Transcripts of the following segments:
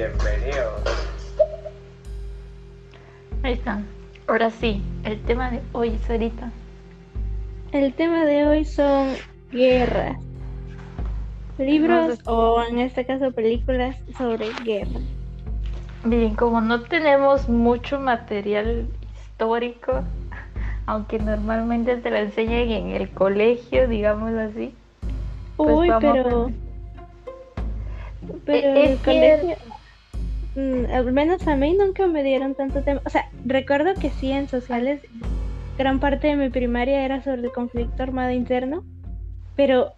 Bienvenidos. Ahí está. Ahora sí, el tema de hoy, Sarita. El tema de hoy son guerras. Libros o en este caso películas sobre guerra. Bien, como no tenemos mucho material histórico, aunque normalmente te lo enseñan en el colegio, digamos así. Pues Uy, pero... Pero el colegio... Mm, al menos a mí nunca me dieron tanto tema. O sea, recuerdo que sí en sociales gran parte de mi primaria era sobre el conflicto armado interno, pero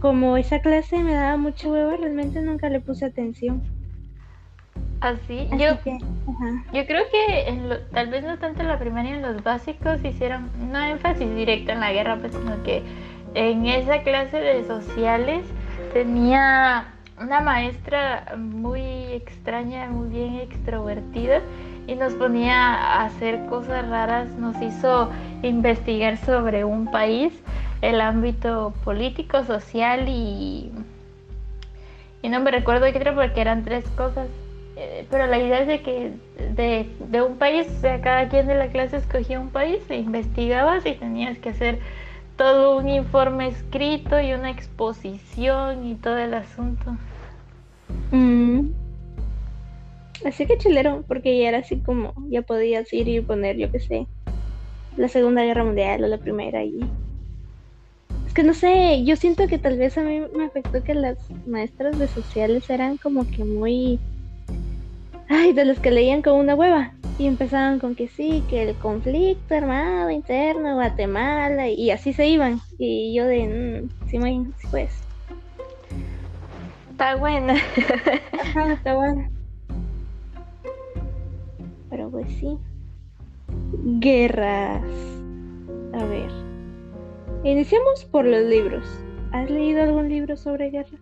como esa clase me daba mucho huevo, realmente nunca le puse atención. Así, yo, yo creo que en tal vez no tanto en la primaria, en los básicos hicieron no énfasis directo en la guerra, pues, sino que en esa clase de sociales tenía una maestra muy extraña, muy bien extrovertida y nos ponía a hacer cosas raras, nos hizo investigar sobre un país, el ámbito político, social y... Y no me recuerdo qué era porque eran tres cosas. Eh, pero la idea es de que de, un país, o sea, cada quien de la clase escogía un país e investigabas y tenías que hacer todo un informe escrito y una exposición y todo el asunto. Mm. Así que chilero, porque ya era así como, ya podías ir y poner, yo qué sé, la Segunda Guerra Mundial o la Primera y... Es que no sé, yo siento que tal vez a mí me afectó que las maestras de sociales eran como que muy... Ay, de los que leían con una hueva. Y empezaban con que sí, que el conflicto armado interno, Guatemala, y así se iban. Y yo de, mmm, sí, sí, pues. Está buena. Ajá, está buena. Pero pues sí. Guerras. A ver. Iniciamos por los libros. ¿Has leído algún libro sobre guerra?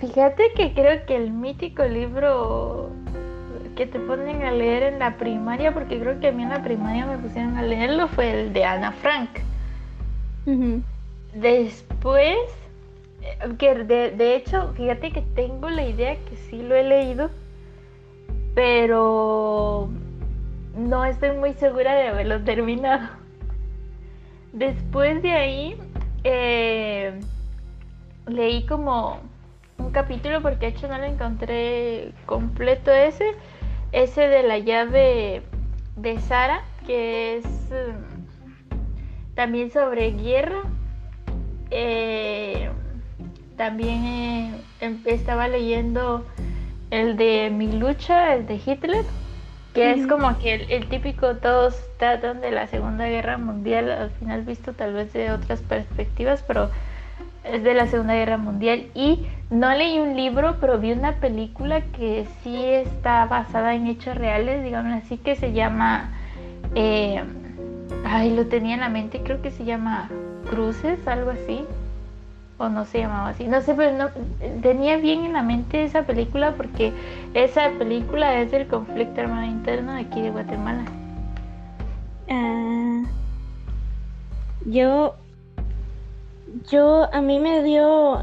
Fíjate que creo que el mítico libro que te ponen a leer en la primaria, porque creo que a mí en la primaria me pusieron a leerlo, fue el de Ana Frank. Después, que de, de, hecho, fíjate que tengo la idea que sí lo he leído, pero no estoy muy segura de haberlo terminado. Después de ahí, eh, leí como un capítulo porque de hecho no lo encontré completo ese, ese de la llave de Sara, que es mm, también sobre guerra. Eh, también eh, em, estaba leyendo el de Mi lucha, el de Hitler, que es como que el, típico todos tratan de la Segunda Guerra Mundial, al final visto tal vez de otras perspectivas, pero es de la Segunda Guerra Mundial. Y no leí un libro, pero vi una película que sí está basada en hechos reales, digamos así, que se llama... Eh, ay, lo tenía en la mente, creo que se llama Cruces, algo así o no se llamaba así, no sé, pero no, tenía bien en la mente esa película porque esa película es del conflicto armado interno aquí de Guatemala. Ah, yo, yo, a mí me dio,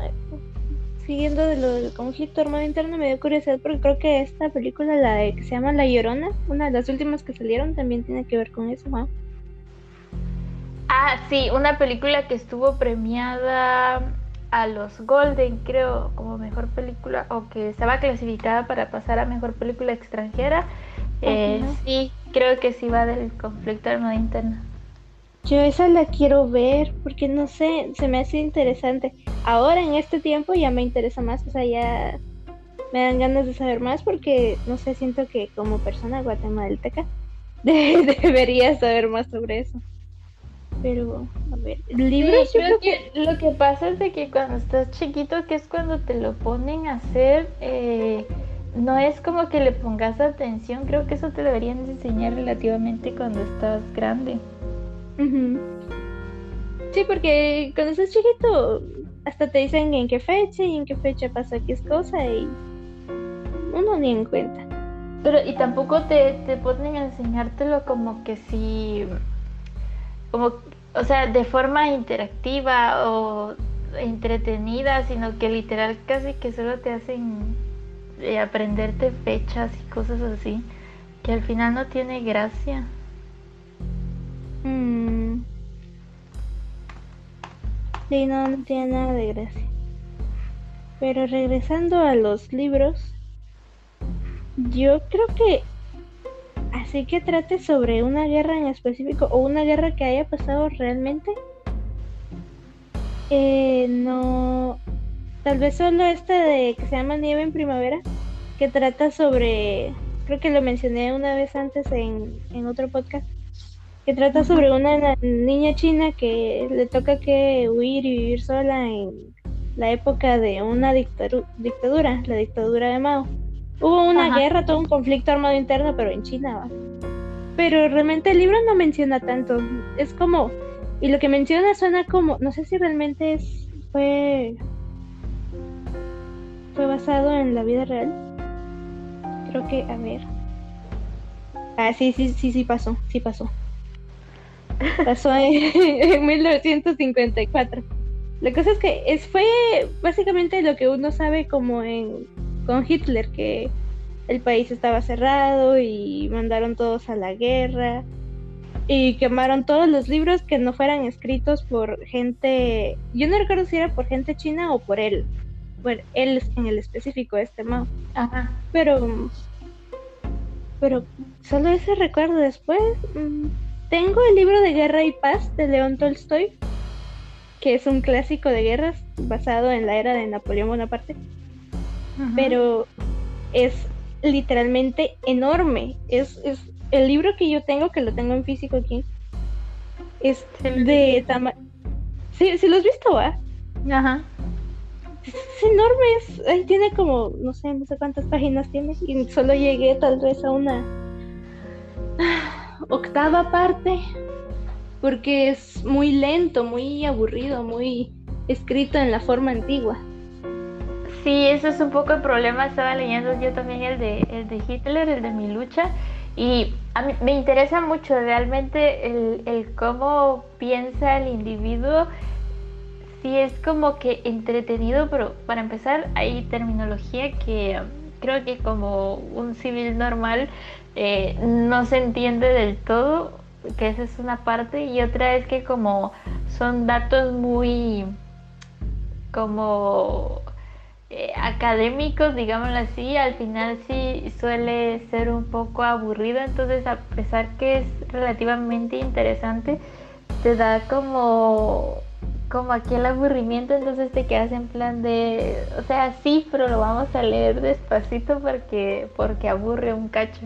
siguiendo de lo del conflicto armado interno, me dio curiosidad porque creo que esta película, la de, que se llama La Llorona, una de las últimas que salieron, también tiene que ver con eso, ¿no? Ah, sí, una película que estuvo premiada a los Golden, creo, como mejor película, o que estaba clasificada para pasar a mejor película extranjera. Eh, sí, creo que sí va del conflicto armado interno. Yo esa la quiero ver porque no sé, se me hace interesante. Ahora en este tiempo ya me interesa más, o sea, ya me dan ganas de saber más porque no sé, siento que como persona guatemalteca debería saber más sobre eso. Pero, a ver, libros. creo que... lo que pasa es de que cuando estás chiquito, que es cuando te lo ponen a hacer, eh, no es como que le pongas atención. Creo que eso te deberían enseñar relativamente cuando estás grande. Sí, porque cuando estás chiquito, hasta te dicen en qué fecha y en qué fecha pasa qué es cosa y uno ni en cuenta. Pero, y tampoco te, te ponen a enseñártelo como que si como, o sea, de forma interactiva o entretenida, sino que literal casi que solo te hacen eh, aprenderte fechas y cosas así, que al final no tiene gracia. Mm. Sí, no, no tiene nada de gracia. Pero regresando a los libros, yo creo que así que trate sobre una guerra en específico o una guerra que haya pasado realmente. Eh, no, tal vez solo este de que se llama Nieve en Primavera, que trata sobre, creo que lo mencioné una vez antes en, en otro podcast, que trata sobre una niña china que le toca que huir y vivir sola en la época de una dictadura, la dictadura de Mao. Hubo una guerra, todo un conflicto armado interno, pero en China. Pero realmente el libro no menciona tanto. Es como, y lo que menciona suena como, no sé si realmente es, fue, fue basado en la vida real. Creo que, a ver. Ah, sí, sí, sí, sí pasó, sí pasó. Pasó en, en 1954. La cosa es que es, fue básicamente lo que uno sabe como en con Hitler, que el país estaba cerrado y mandaron todos a la guerra y quemaron todos los libros que no fueran escritos por gente, yo no recuerdo si era por gente china o por él, por él en el específico, este Mao. Ajá. Pero, pero solo ese recuerdo después. Mm, tengo el libro de Guerra y Paz de León Tolstoy, que es un clásico de guerras basado en la era de Napoleón Bonaparte pero es literalmente enorme. Es, es el libro que yo tengo, que lo tengo en físico aquí, es de tamaño. Sí, sí, lo has visto, ¿va? Ajá. Es, enorme, ahí tiene como, no sé, no sé cuántas páginas tiene, y solo llegué tal vez a una octava parte, porque es muy lento, muy aburrido, muy escrito en la forma antigua. Sí, eso es un poco el problema. Estaba leyendo yo también el de, el de Hitler, el de mi lucha. Y a mí me interesa mucho realmente el, el cómo piensa el individuo. Sí, es como que entretenido, pero para empezar hay terminología que um, creo que como un civil normal eh, no se entiende del todo, que esa es una parte. Y otra es que como son datos muy como eh, académicos, digámoslo así, al final sí suele ser un poco aburrido, entonces a pesar que es relativamente interesante, te da como como aquel aburrimiento, entonces te quedas en plan de, o sea, sí, pero lo vamos a leer despacito porque porque aburre un cacho.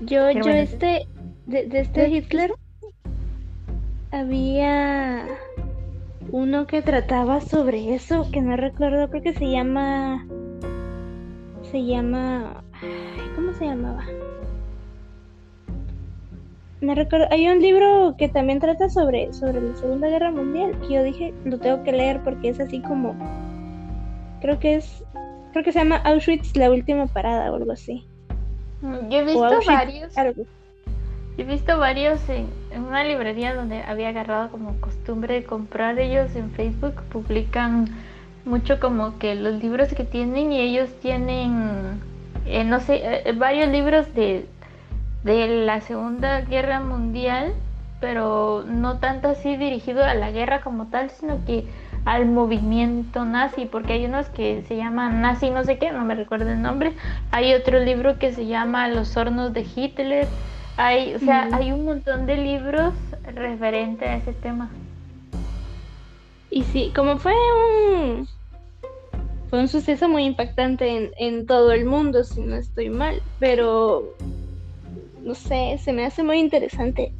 Yo, yo este, de, de este Hitler había uno que trataba sobre eso, que no recuerdo, creo que se llama. Se llama. ¿Cómo se llamaba? No recuerdo. Hay un libro que también trata sobre, sobre la Segunda Guerra Mundial. Que yo dije, lo tengo que leer porque es así como. Creo que es. Creo que se llama Auschwitz, la última parada o algo así. Yo he visto varios. He visto varios en, una librería donde había agarrado como costumbre de comprar ellos en Facebook, publican mucho como que los libros que tienen y ellos tienen, eh, no sé, eh, varios libros de, de la Segunda Guerra Mundial, pero no tanto así dirigido a la guerra como tal, sino que al movimiento nazi, porque hay unos que se llaman nazi no sé qué, no me recuerdo el nombre, hay otro libro que se llama Los hornos de Hitler, hay, o sea, hay un montón de libros referentes a ese tema. Y sí, como fue un fue un suceso muy impactante en, en todo el mundo, si no estoy mal, pero no sé, se me hace muy interesante.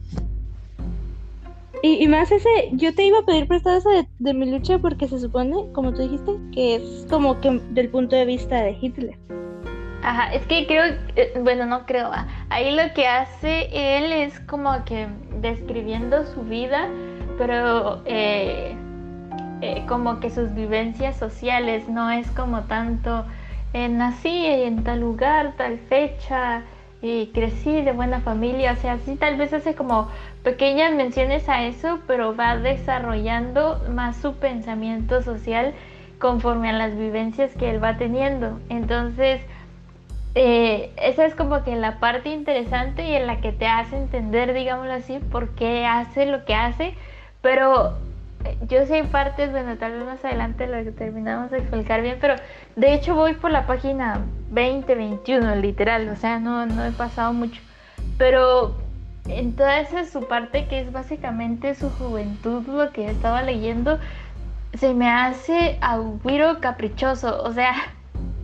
Y, y, más ese, yo te iba a pedir prestado eso de, de, mi lucha porque se supone, como tú dijiste, que es como que del punto de vista de Hitler. Ajá, es que creo, eh, bueno, no creo, ah, ahí lo que hace él es como que describiendo su vida, pero eh, eh, como que sus vivencias sociales, no es como tanto, nací en tal lugar, tal fecha, y crecí de buena familia, o sea, sí tal vez hace como pequeñas menciones a eso, pero va desarrollando más su pensamiento social conforme a las vivencias que él va teniendo. Entonces, eh, esa es como que la parte interesante y en la que te hace entender, digámoslo así, por qué hace lo que hace, pero eh, yo sé partes, bueno, tal vez más adelante lo que terminamos de explicar bien, pero de hecho voy por la página 20, 21, literal, o sea, no, no he pasado mucho, pero en toda esa su parte que es básicamente su juventud, lo que estaba leyendo, se me hace aguiro caprichoso, o sea,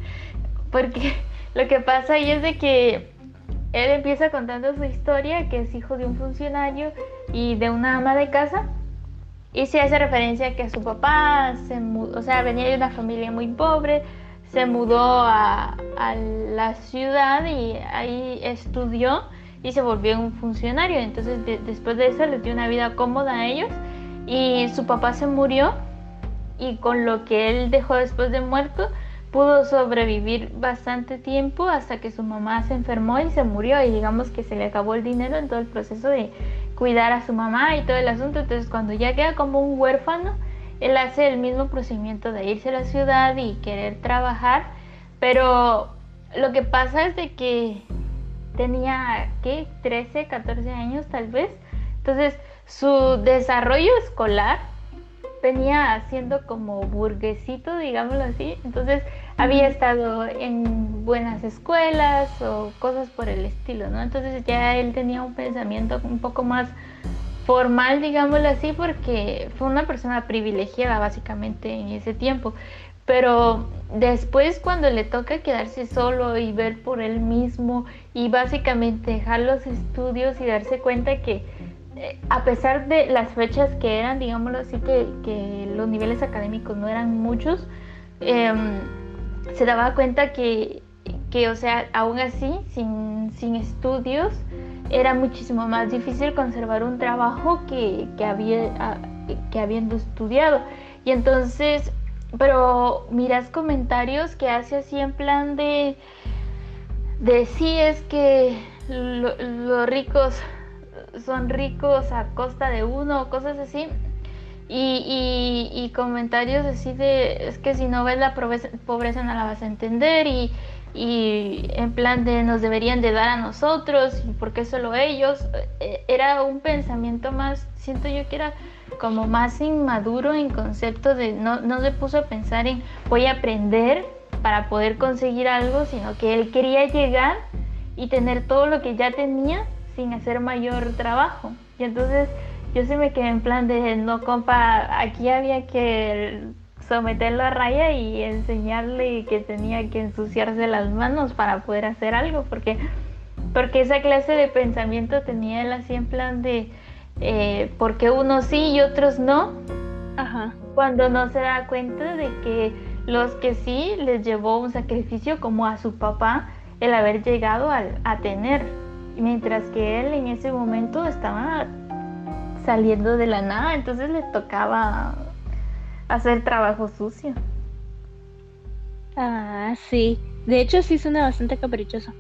porque lo que pasa ahí es de que él empieza contando su historia, que es hijo de un funcionario y de una ama de casa, y se hace referencia a que su papá se o sea, venía de una familia muy pobre, se mudó a, a la ciudad y ahí estudió y se volvió un funcionario. Entonces después de eso les dio una vida cómoda a ellos y su papá se murió y con lo que él dejó después de muerto pudo sobrevivir bastante tiempo hasta que su mamá se enfermó y se murió y digamos que se le acabó el dinero en todo el proceso de cuidar a su mamá y todo el asunto. Entonces cuando ya queda como un huérfano, él hace el mismo procedimiento de irse a la ciudad y querer trabajar, pero lo que pasa es de que tenía, ¿qué? 13, 14 años tal vez. Entonces su desarrollo escolar venía siendo como burguesito, digámoslo así. Entonces había estado en buenas escuelas o cosas por el estilo, ¿no? Entonces ya él tenía un pensamiento un poco más formal, digámoslo así, porque fue una persona privilegiada básicamente en ese tiempo. Pero después cuando le toca quedarse solo y ver por él mismo y básicamente dejar los estudios y darse cuenta que a pesar de las fechas que eran, digámoslo así, que, que los niveles académicos no eran muchos, em, se daba cuenta que, que, o sea, aún así, sin, sin, estudios, era muchísimo más difícil conservar un trabajo que, que, había, que habiendo estudiado. Y entonces pero miras comentarios que hace así en plan de, de sí es que los ricos son ricos a costa de uno, cosas así. Y, y, comentarios así de, es que si no ves la pobreza, no la vas a entender y, y en plan de nos deberían de dar a nosotros y por qué solo ellos. E, era un pensamiento más, siento yo que era como más inmaduro en concepto de no, no se puso a pensar en voy a aprender para poder conseguir algo, sino que él quería llegar y tener todo lo que ya tenía sin hacer mayor trabajo. Y entonces yo se me quedé en plan de no compa, aquí había que someterlo a raya y enseñarle que tenía que ensuciarse las manos para poder hacer algo, porque, porque esa clase de pensamiento tenía él así en plan de eh, porque unos sí y otros no, cuando no se da cuenta de que los que sí les llevó un sacrificio como a su papá el haber llegado a, a tener, mientras que él en ese momento estaba saliendo de la nada, entonces le tocaba hacer trabajo sucio. Ah, sí. De hecho, sí suena bastante caprichoso.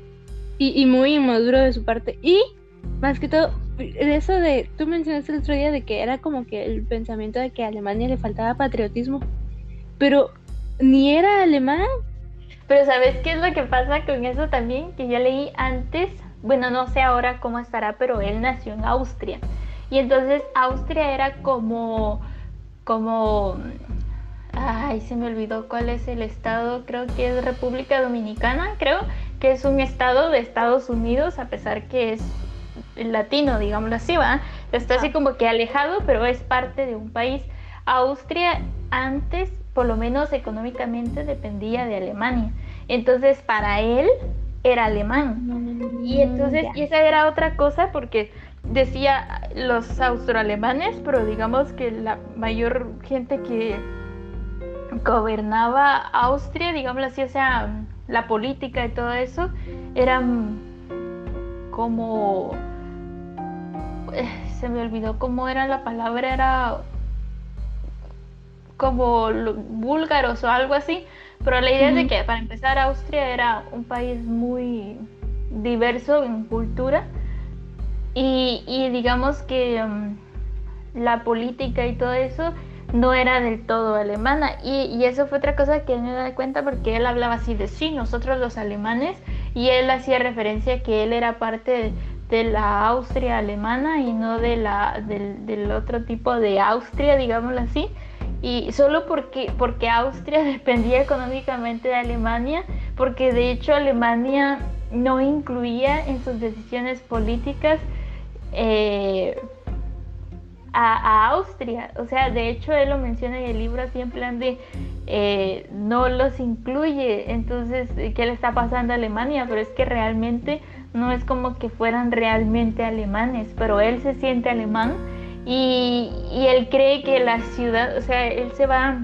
Y, y muy inmaduro de su parte. Y, más que todo, eso de, tú mencionaste el otro día de que era como que el pensamiento de que a Alemania le faltaba patriotismo, pero ni era alemán. Pero ¿sabes qué es lo que pasa con eso también? Que yo leí antes, bueno, no sé ahora cómo estará, pero él nació en Austria. Y entonces Austria era como, como, ay, se me olvidó cuál es el estado, creo que es República Dominicana, creo que es un estado de Estados Unidos, a pesar que es latino, digámoslo así, ¿va? Está así ah. como que alejado, pero es parte de un país. Austria antes, por lo menos económicamente, dependía de Alemania. Entonces, para él era alemán. Y entonces, y esa era otra cosa porque decía los austroalemanes, pero digamos que la mayor gente que gobernaba Austria, digámoslo así, o sea, la política y todo eso, eran como eh, se me olvidó cómo era la palabra, era como búlgaros o algo así, pero la idea es de que para empezar Austria era un país muy diverso en cultura y, digamos que mm, la política y todo eso no era del todo alemana. Y, eso fue otra cosa que me da cuenta porque él hablaba así de sí, nosotros los alemanes, y él hacía referencia que él era parte de, la Austria alemana y no de la, del, otro tipo de Austria, digámoslo así. Y solo porque, porque Austria dependía económicamente de Alemania, porque de hecho Alemania no incluía en sus decisiones políticas eh, a, Austria. O sea, de hecho él lo menciona en el libro así en plan de eh, no los incluye. Entonces, ¿qué le está pasando a Alemania? Pero es que realmente no es como que fueran realmente alemanes, pero él se siente alemán y, y él cree que la ciudad, o sea, él se va,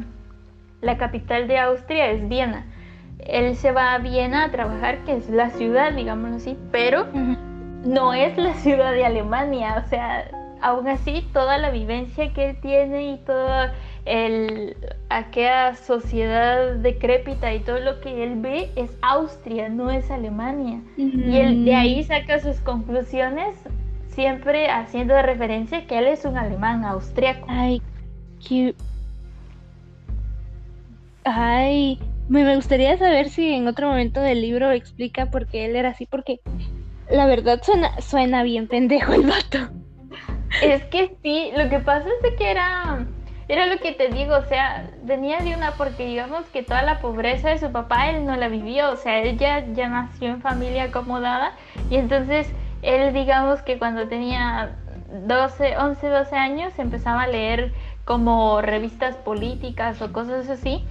la capital de Austria es Viena. Él se va a Viena a trabajar, que es la ciudad, digámoslo así, pero no es la ciudad de Alemania, o sea, aún así toda la vivencia que él tiene y toda el, aquella sociedad decrépita y todo lo que él ve es Austria, no es Alemania. Y él de ahí saca sus conclusiones siempre haciendo referencia que él es un alemán austriaco. Ay, Ay, me gustaría saber si en otro momento del libro explica por qué él era así, porque la verdad suena, suena bien pendejo el vato. Es que sí, lo que pasa es que era, era lo que te digo, o sea, venía de una, porque digamos que toda la pobreza de su papá él no la vivió, o sea, él ya, nació en familia acomodada y entonces él digamos que cuando tenía 12, 11, 12 años empezaba a leer como revistas políticas o cosas así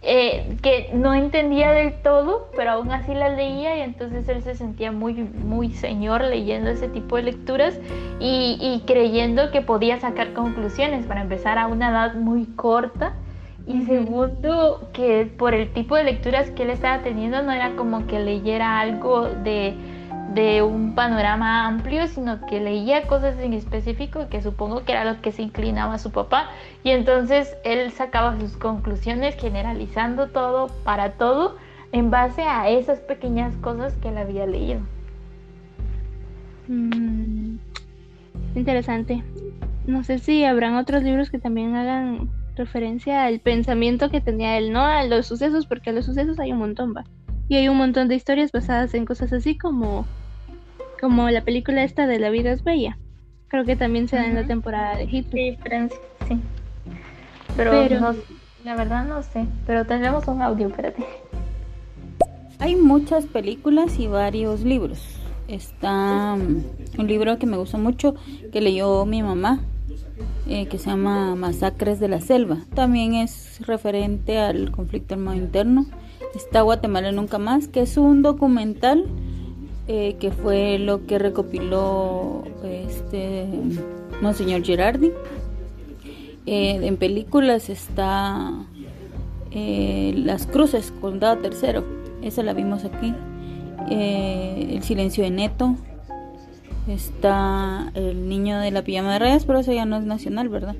eh, que no entendía del todo, pero aún así la leía y entonces él se sentía muy, muy señor leyendo ese tipo de lecturas y, creyendo que podía sacar conclusiones para empezar a una edad muy corta. Y segundo, que por el tipo de lecturas que él estaba teniendo no era como que leyera algo de de un panorama amplio, sino que leía cosas en específico que supongo que era lo que se inclinaba a su papá y entonces él sacaba sus conclusiones generalizando todo para todo en base a esas pequeñas cosas que él había leído. Mm, interesante. No sé si habrán otros libros que también hagan referencia al pensamiento que tenía él, no a los sucesos, porque a los sucesos hay un montón, va. Y hay un montón de historias basadas en cosas así como, como la película esta de La vida es bella. Creo que también se da en la temporada de Hitler. Sí, Francia, sí. Pero, la verdad no sé. Pero tendremos un audio, espérate. Hay muchas películas y varios libros. Está mm, un libro que me gusta mucho que leyó mi mamá, eh, que se llama Masacres de la Selva. También es referente al conflicto armado interno está Guatemala Nunca Más, que es un documental eh, que fue lo que recopiló este Monseñor Girardi. Eh, en películas está eh, Las Cruces, Condado Tercero, esa la vimos aquí. el silencio de Neto. Está El niño de la pijama de rayas, pero eso ya no es nacional, ¿verdad?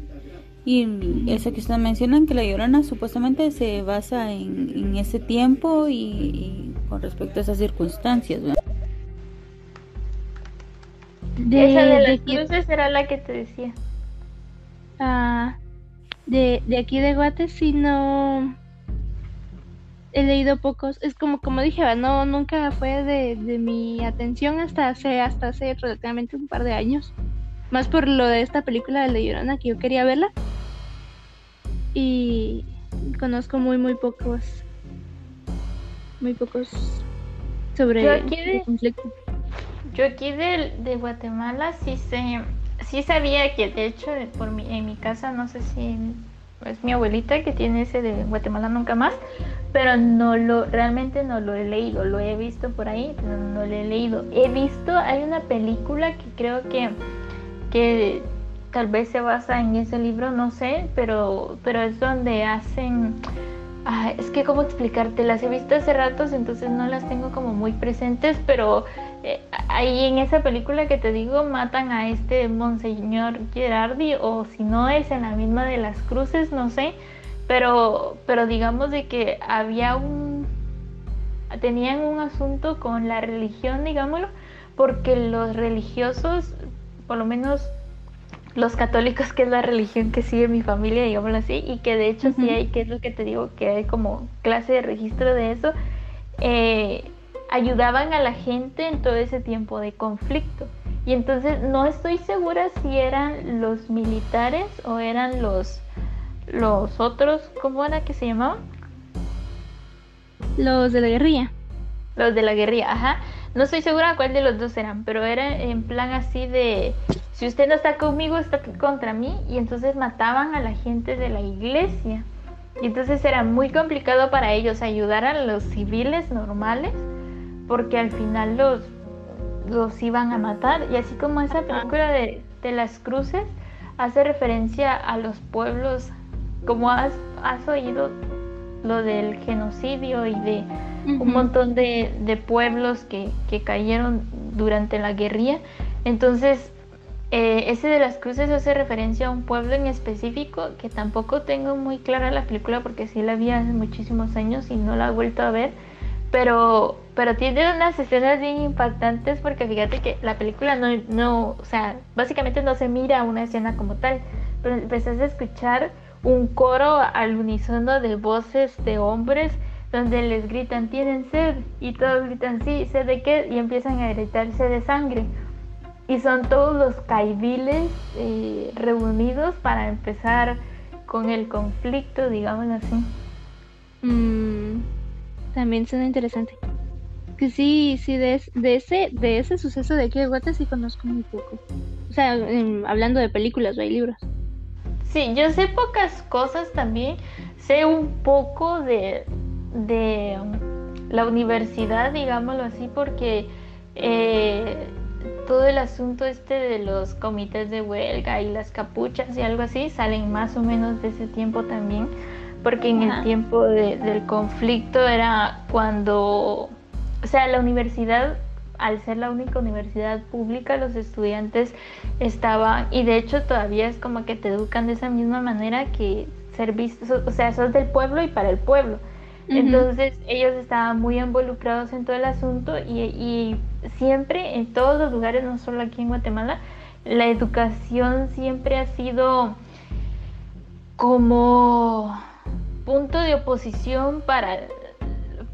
Y eso que ustedes mencionan, que la llorona supuestamente se basa en, ese tiempo y, con respecto a esas circunstancias. De, Esa de las cruces era la que te decía. Ah, de, de aquí de Guate sí no he leído pocos. Es como como dije, no nunca fue de, de mi atención hasta hace hasta hace relativamente un par de años. Más por lo de esta película de La Llorona que yo quería verla y conozco muy muy pocos muy pocos sobre yo aquí de, conflicto. Yo aquí de, de, Guatemala sí sé, sí sabía que de hecho por mi, en mi casa no sé si es mi abuelita que tiene ese de Guatemala nunca más, pero no lo realmente no lo he leído, lo he visto por ahí, pero no lo he leído. He visto, hay una película que creo que que tal vez se basa en ese libro, no sé, pero, pero es donde hacen... es que cómo explicarte, las he visto hace ratos, entonces no las tengo como muy presentes, pero eh, ahí en esa película que te digo matan a este Monseñor Gerardi, o si no es en la misma de las cruces, no sé, pero, pero digamos de que había un... tenían un asunto con la religión, digámoslo, porque los religiosos, por lo menos los católicos, que es la religión que sigue mi familia, digámoslo así, y que de hecho sí hay, que es lo que te digo, que hay como clase de registro de eso, eh, ayudaban a la gente en todo ese tiempo de conflicto. Y entonces no estoy segura si eran los militares o eran los, los otros, ¿cómo era que se llamaban? Los de la guerrilla. Los de la guerrilla, ajá. No estoy segura cuál de los dos eran, pero era en plan así de, si usted no está conmigo, está contra mí. Y entonces mataban a la gente de la iglesia. Y entonces era muy complicado para ellos ayudar a los civiles normales, porque al final los, los iban a matar. Y así como esa película de, de las cruces hace referencia a los pueblos, como has, has oído lo del genocidio y de un montón de, de pueblos que, que, cayeron durante la guerrilla. Entonces, eh, ese de las cruces hace referencia a un pueblo en específico que tampoco tengo muy clara la película porque sí la vi hace muchísimos años y no la he vuelto a ver. Pero, pero tiene unas escenas bien impactantes porque fíjate que la película no, no, o sea, básicamente no se mira una escena como tal, pero empezás a escuchar un coro al unísono de voces de hombres donde les gritan tienen sed y todos gritan sí, sed de qué y empiezan a gritarse de sangre. Y son todos los caibiles eh, reunidos para empezar con el conflicto, digamos así. Mm, también suena interesante. Que sí, sí, de, de, ese, de ese suceso de aquí de Guate sí conozco muy poco. O sea, hablando de películas o hay libros. Sí, yo sé pocas cosas también. Sé un poco de, de la universidad, digámoslo así, porque eh, todo el asunto este de los comités de huelga y las capuchas y algo así salen más o menos de ese tiempo también, porque en el tiempo del conflicto era cuando, o sea, la universidad al ser la única universidad pública, los estudiantes estaban, y de hecho todavía es como que te educan de esa misma manera que ser visto, o sea, sos del pueblo y para el pueblo. Entonces ellos estaban muy involucrados en todo el asunto y, siempre en todos los lugares, no solo aquí en Guatemala, la educación siempre ha sido como punto de oposición para,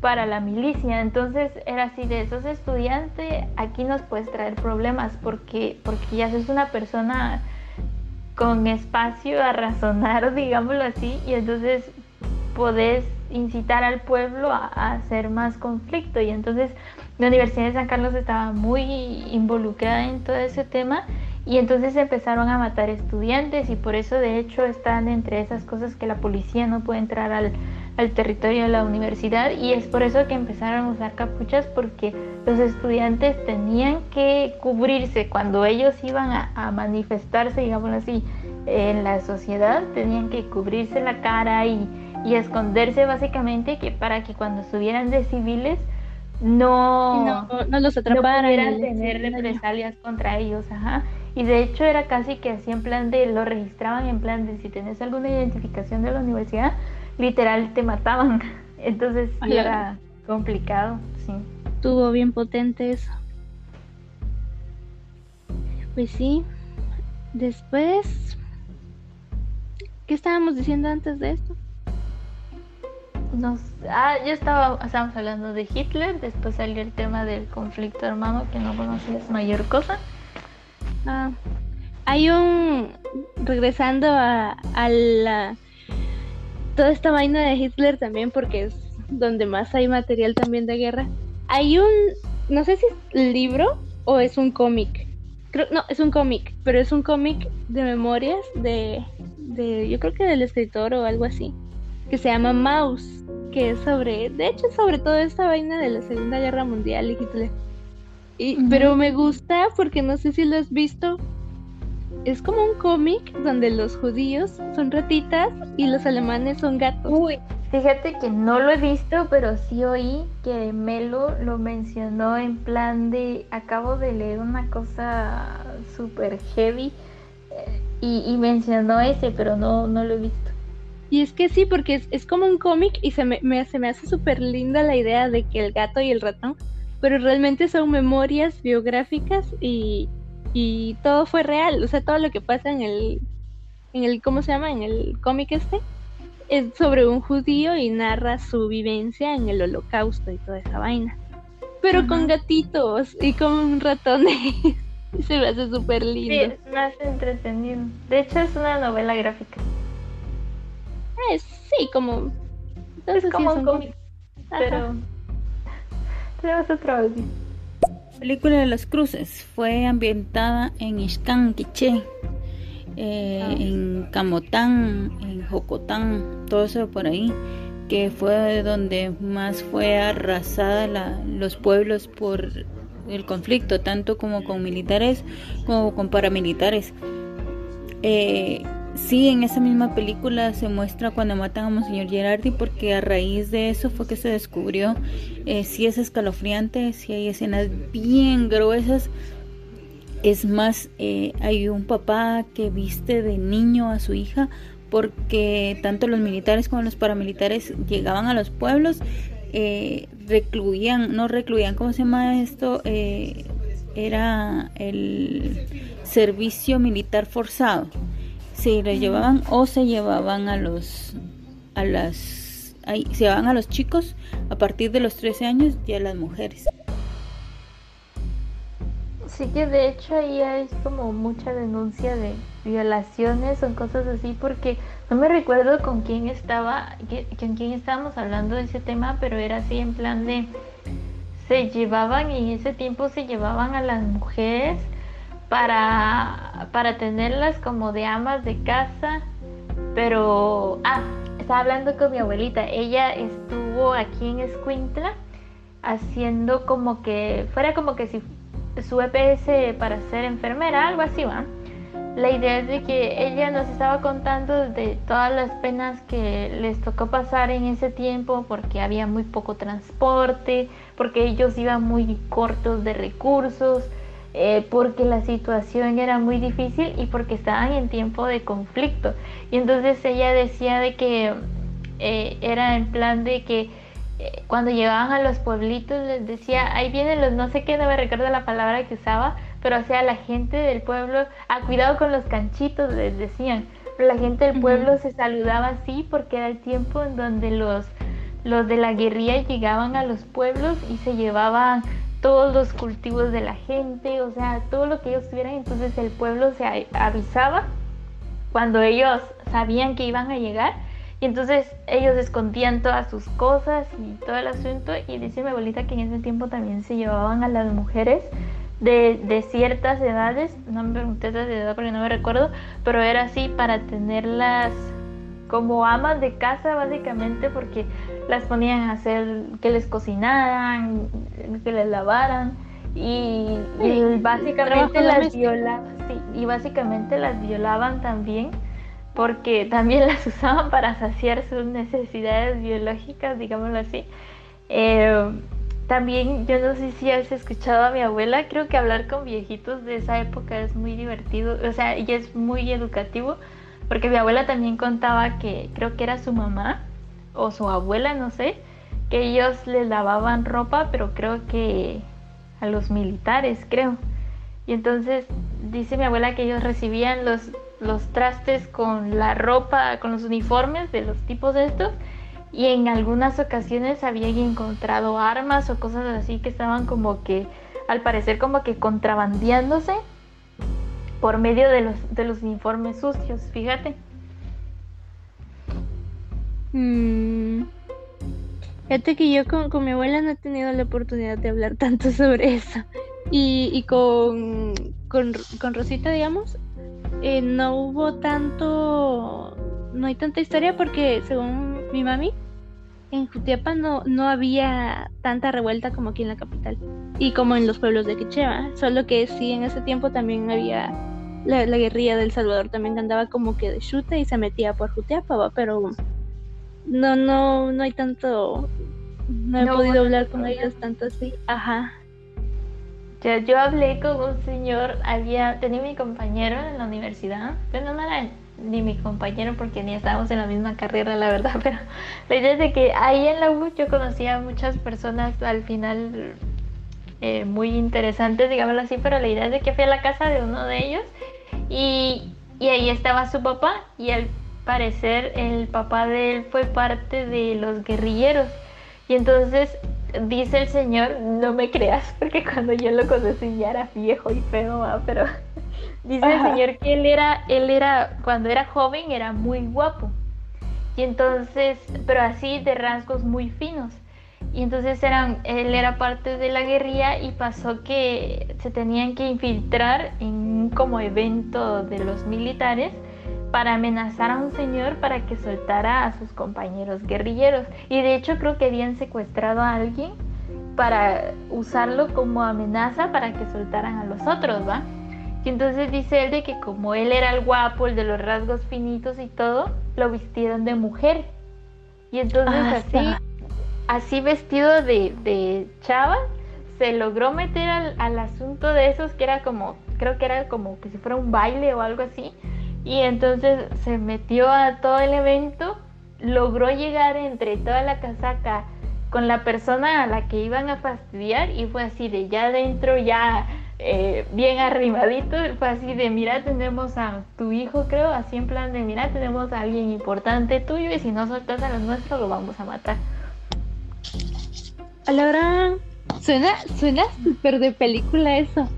para la milicia. Entonces era así de esos estudiantes, aquí nos puedes traer problemas porque, porque ya sos una persona con espacio a razonar, digámoslo así, y entonces podés incitar al pueblo a, hacer más conflicto. Y entonces la Universidad de San Carlos estaba muy involucrada en todo ese tema y entonces empezaron a matar estudiantes y por eso de hecho están entre esas cosas que la policía no puede entrar al, al territorio de la universidad y es por eso que empezaron a usar capuchas porque los estudiantes tenían que cubrirse cuando ellos iban a, a manifestarse, digámoslo así, en la sociedad, tenían que cubrirse la cara y y esconderse básicamente que para que cuando estuvieran de civiles no, no, los atraparan. No pudieran tener represalias contra ellos, ajá. Y de hecho era casi que así en plan de, lo registraban en plan de si tenés alguna identificación de la universidad, literal te mataban. Entonces era complicado, sí. Estuvo bien potente eso. Pues sí. Después, ¿qué estábamos diciendo antes de esto? Nos, ah, yo estaba, estábamos hablando de Hitler, después salió el tema del conflicto armado que no conocías mayor cosa. Ah, hay un, regresando a, a la, toda esta vaina de Hitler también, porque es donde más hay material también de guerra. Hay un, no sé si es libro o es un cómic. Creo, no, es un cómic, pero es un cómic de memorias de, de, yo creo que del escritor o algo así, que se llama Mouse que es sobre, de hecho, sobre todo esta vaina de la Segunda Guerra Mundial y Hitler. Y, Pero me gusta porque no sé si lo has visto. Es como un cómic donde los judíos son ratitas y los alemanes son gatos. Uy, fíjate que no lo he visto, pero sí oí que Melo lo mencionó en plan de, acabo de leer una cosa súper heavy eh, y, y, mencionó ese, pero no, no lo he visto. Y es que sí, porque es, como un cómic y se me, se me hace súper linda la idea de que el gato y el ratón, pero realmente son memorias biográficas y, y todo fue real, o sea, todo lo que pasa en el, en el, ¿cómo se llama? En el cómic este, es sobre un judío y narra su vivencia en el holocausto y toda esa vaina. Pero con gatitos y con ratones. Se me hace súper lindo. Sí, es más entretenido. De hecho, es una novela gráfica. Sí, como. es como un cómic. Pero. Tenemos otro audio. Película de las Cruces fue ambientada en Ixcán, Quiché, eh, ah. en Camotán, en Jocotán, todo eso por ahí, que fue donde más fue arrasada la, los pueblos por el conflicto, tanto como con militares como con paramilitares. Eh, sí, en esa misma película se muestra cuando matan a Monseñor Gerardi, porque a raíz de eso fue que se descubrió eh, si es escalofriante, si hay escenas bien gruesas. Es más, eh, hay un papá que viste de niño a su hija porque tanto los militares como los paramilitares llegaban a los pueblos eh, recluían, no recluían, ¿cómo se llama esto? Eh, era el servicio militar forzado. Sí, lo llevaban o se llevaban a los, a las, ahí, se llevaban a los chicos a partir de los 13 años y a las mujeres. Sí que de hecho ahí hay como mucha denuncia de violaciones o cosas así porque no me recuerdo con quién estaba, con quién estábamos hablando de ese tema, pero era así en plan de se llevaban y en ese tiempo se llevaban a las mujeres para, para tenerlas como de amas de casa, pero ah, estaba hablando con mi abuelita, ella estuvo aquí en Escuintla haciendo como que fuera como que si su EPS para ser enfermera, algo así, ¿va? La idea es de que ella nos estaba contando de todas las penas que les tocó pasar en ese tiempo porque había muy poco transporte, porque ellos iban muy cortos de recursos, eh, porque la situación era muy difícil y porque estaban en tiempo de conflicto. Y entonces ella decía de que eh, era en plan de que eh, cuando llegaban a los pueblitos les decía, ahí vienen los no sé qué, no me recuerdo la palabra que usaba, pero o sea, la gente del pueblo, ah, cuidado con los canchitos, les decían. Pero la gente del pueblo se saludaba así porque era el tiempo en donde los, los de la guerrilla llegaban a los pueblos y se llevaban todos los cultivos de la gente, o sea, todo lo que ellos tuvieran. Entonces el pueblo se avisaba cuando ellos sabían que iban a llegar. Y entonces ellos escondían todas sus cosas y todo el asunto. Y dice mi abuelita que en ese tiempo también se llevaban a las mujeres de, ciertas edades, no me pregunté de edad porque no me recuerdo, pero era así para tenerlas como amas de casa básicamente porque las ponían a hacer que les cocinaran, que les lavaran y, básicamente las violaban, y básicamente las violaban también porque también las usaban para saciar sus necesidades biológicas, digámoslo así. Eh, también, yo no sé si has escuchado a mi abuela, creo que hablar con viejitos de esa época es muy divertido, o sea, y es muy educativo, porque mi abuela también contaba que creo que era su mamá o su abuela, no sé, que ellos les lavaban ropa, pero creo que a los militares, creo. Y entonces dice mi abuela que ellos recibían los, los trastes con la ropa, con los uniformes de los tipos de estos y en algunas ocasiones habían encontrado armas o cosas así que estaban como que al parecer como que contrabandeándose por medio de los, de los informes sucios, fíjate. Mm. Fíjate que yo con, mi abuela no he tenido la oportunidad de hablar tanto sobre eso. Y, con, con, Rosita, digamos, eh, no hubo tanto, no hay tanta historia porque según mi mami, en Jutiapa no, no había tanta revuelta como aquí en la capital y como en los pueblos de Quicheva, solo que sí en ese tiempo también había la, guerrilla del Salvador también andaba como que de chute y se metía por Jutiapa, pero no, no, no hay tanto, no he podido hablar con ellos tanto así, ajá. Yo, yo hablé con un señor, había, tenía mi compañero en la universidad, pero no era ni mi compañero porque ni estábamos en la misma carrera, la verdad, pero la idea es de que ahí en la U yo conocía a muchas personas al final eh, muy interesantes, digámoslo así, pero la idea es de que fui a la casa de uno de ellos y, y ahí estaba su papá y al parecer el papá de él fue parte de los guerrilleros. Y entonces dice el señor, no me creas, porque cuando yo lo conocí ya era viejo y feo, pero dice el señor que él era, él era, cuando era joven era muy guapo. Y entonces, pero así de rasgos muy finos. Y entonces eran, él era parte de la guerrilla y pasó que se tenían que infiltrar en un como evento de los militares para amenazar a un señor para que soltara a sus compañeros guerrilleros. Y de hecho creo que habían secuestrado a alguien para usarlo como amenaza para que soltaran a los otros, ¿va? Y entonces dice él de que como él era el guapo, el de los rasgos finitos y todo, lo vistieron de mujer. Y entonces Ah, así, así vestido de, de chava, se logró meter al, al asunto de esos que era como, creo que era como que si fuera un baile o algo así. Y entonces se metió a todo el evento, logró llegar entre toda la casaca con la persona a la que iban a fastidiar y fue así de ya adentro, ya eh, bien arrimadito, fue así de mira tenemos a tu hijo creo, así en plan de mira tenemos a alguien importante tuyo y si no soltas a los nuestros lo vamos a matar. A la gran. Suena, suena súper de película eso.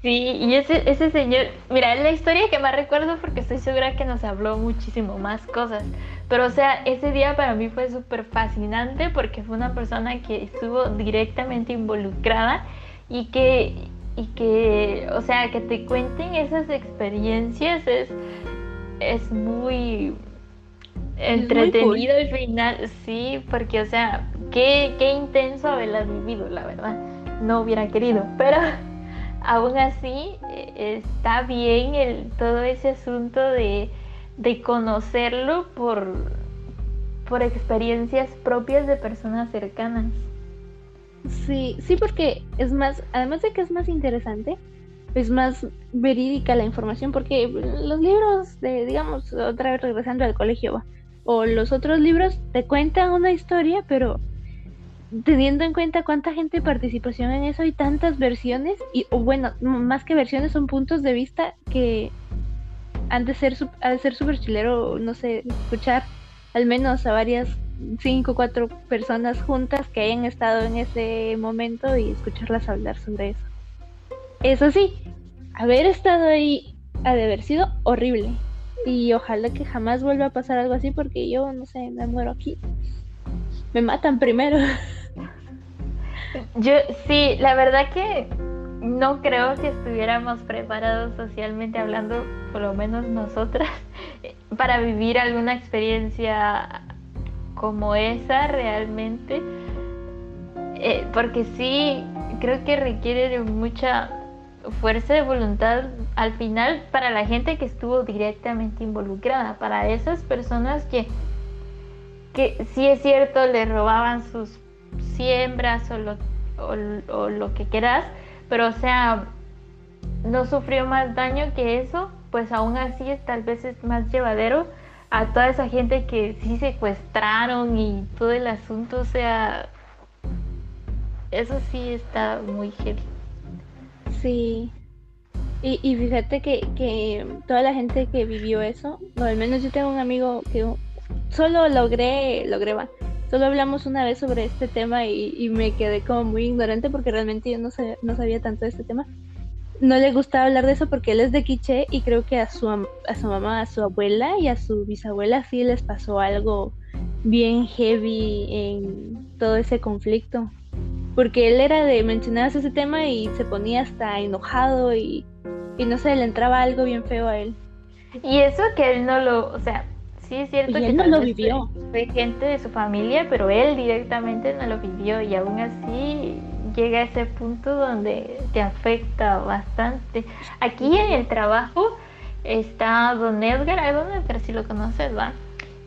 Sí, y ese, ese señor, mira, es la historia que más recuerdo porque estoy segura que nos habló muchísimo más cosas. Pero o sea, ese día para mí fue súper fascinante porque fue una persona que estuvo directamente involucrada y que, y que, o sea, que te cuenten esas experiencias es, es muy entretenido al final, sí, porque o sea, qué, qué intenso haberlas vivido, la verdad. No hubiera querido, pero aún así eh, está bien el, todo ese asunto de, de conocerlo por, por experiencias propias de personas cercanas. Sí, sí, porque es más, además de que es más interesante, es más verídica la información, porque los libros de, digamos, otra vez regresando al colegio, va, o los otros libros te cuentan una historia, pero teniendo en cuenta cuánta gente participación en eso y tantas versiones, y bueno, más que versiones son puntos de vista que han de ser, ha de ser súper chilero, no sé, escuchar al menos a varias cinco o cuatro personas juntas que hayan estado en ese momento y escucharlas hablar sobre eso. Eso sí, haber estado ahí ha de haber sido horrible. Y ojalá que jamás vuelva a pasar algo así porque yo, no sé, me muero aquí. Me matan primero. Yo sí, la verdad que no creo que estuviéramos preparados socialmente hablando, por lo menos nosotras, para vivir alguna experiencia como esa realmente. Eh, porque sí, creo que requiere de mucha fuerza de voluntad al final para la gente que estuvo directamente involucrada, para esas personas que, que sí es cierto, le robaban sus siembras o lo, o, lo que quieras, pero o sea, no sufrió más daño que eso, pues aún así tal vez es más llevadero a toda esa gente que sí secuestraron y todo el asunto, o sea, eso sí está muy heavy. Sí. Y, y fíjate que, que toda la gente que vivió eso, o al menos yo tengo un amigo que solo logré, logré, va, solo hablamos una vez sobre este tema y, y me quedé como muy ignorante porque realmente yo no, sé, no sabía tanto de este tema. No le gustaba hablar de eso porque él es de Quiché y creo que a su, a su mamá, a su abuela y a su bisabuela sí les pasó algo bien heavy en todo ese conflicto porque él era de mencionabas ese tema y se ponía hasta enojado y, y no sé, le entraba algo bien feo a él. Y eso que él no lo, o sea, sí es cierto Y que él no lo vivió. Fue, gente de su familia, pero él directamente no lo vivió y aún así llega a ese punto donde te afecta bastante. Aquí en el trabajo está don Edgar, Edgar si lo conoces, ¿va?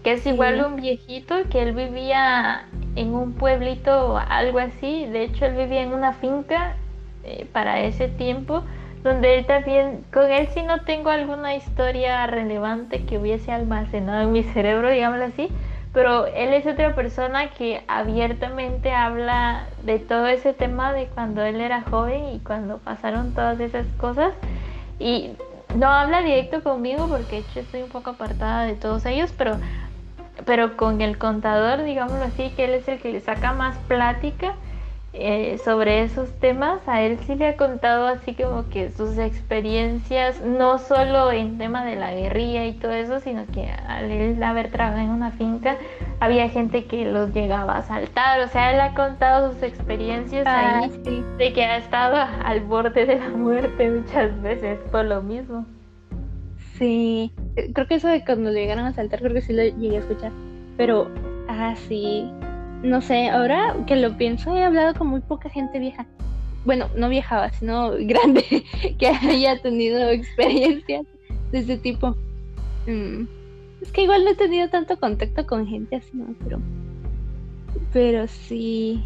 Que es igual Sí. un viejito que él vivía en un pueblito o algo así, de hecho él vivía en una finca eh, para ese tiempo donde él también, con él sí no tengo alguna historia relevante que hubiese almacenado en mi cerebro, digámoslo así, pero él es otra persona que abiertamente habla de todo ese tema de cuando él era joven y cuando pasaron todas esas cosas. Y no habla directo conmigo porque yo estoy un poco apartada de todos ellos, pero, pero con el contador, digámoslo así, que él es el que le saca más plática eh, sobre esos temas, a él sí le ha contado así como que sus experiencias, no solo en tema de la guerrilla y todo eso, sino que al él haber trabajado en una finca, había gente que los llegaba a saltar, o sea, él ha contado sus experiencias Ah, ahí, sí. de que ha estado al borde de la muerte muchas veces por lo mismo. Sí, eh, creo que eso de cuando lo llegaron a saltar, creo que sí lo llegué a escuchar. Pero, ah, sí, no sé, ahora que lo pienso, he hablado con muy poca gente vieja. Bueno, no viejaba, sino grande, que haya tenido experiencias de ese tipo. Mm, Es que igual no he tenido tanto contacto con gente así, ¿no? Pero, pero sí,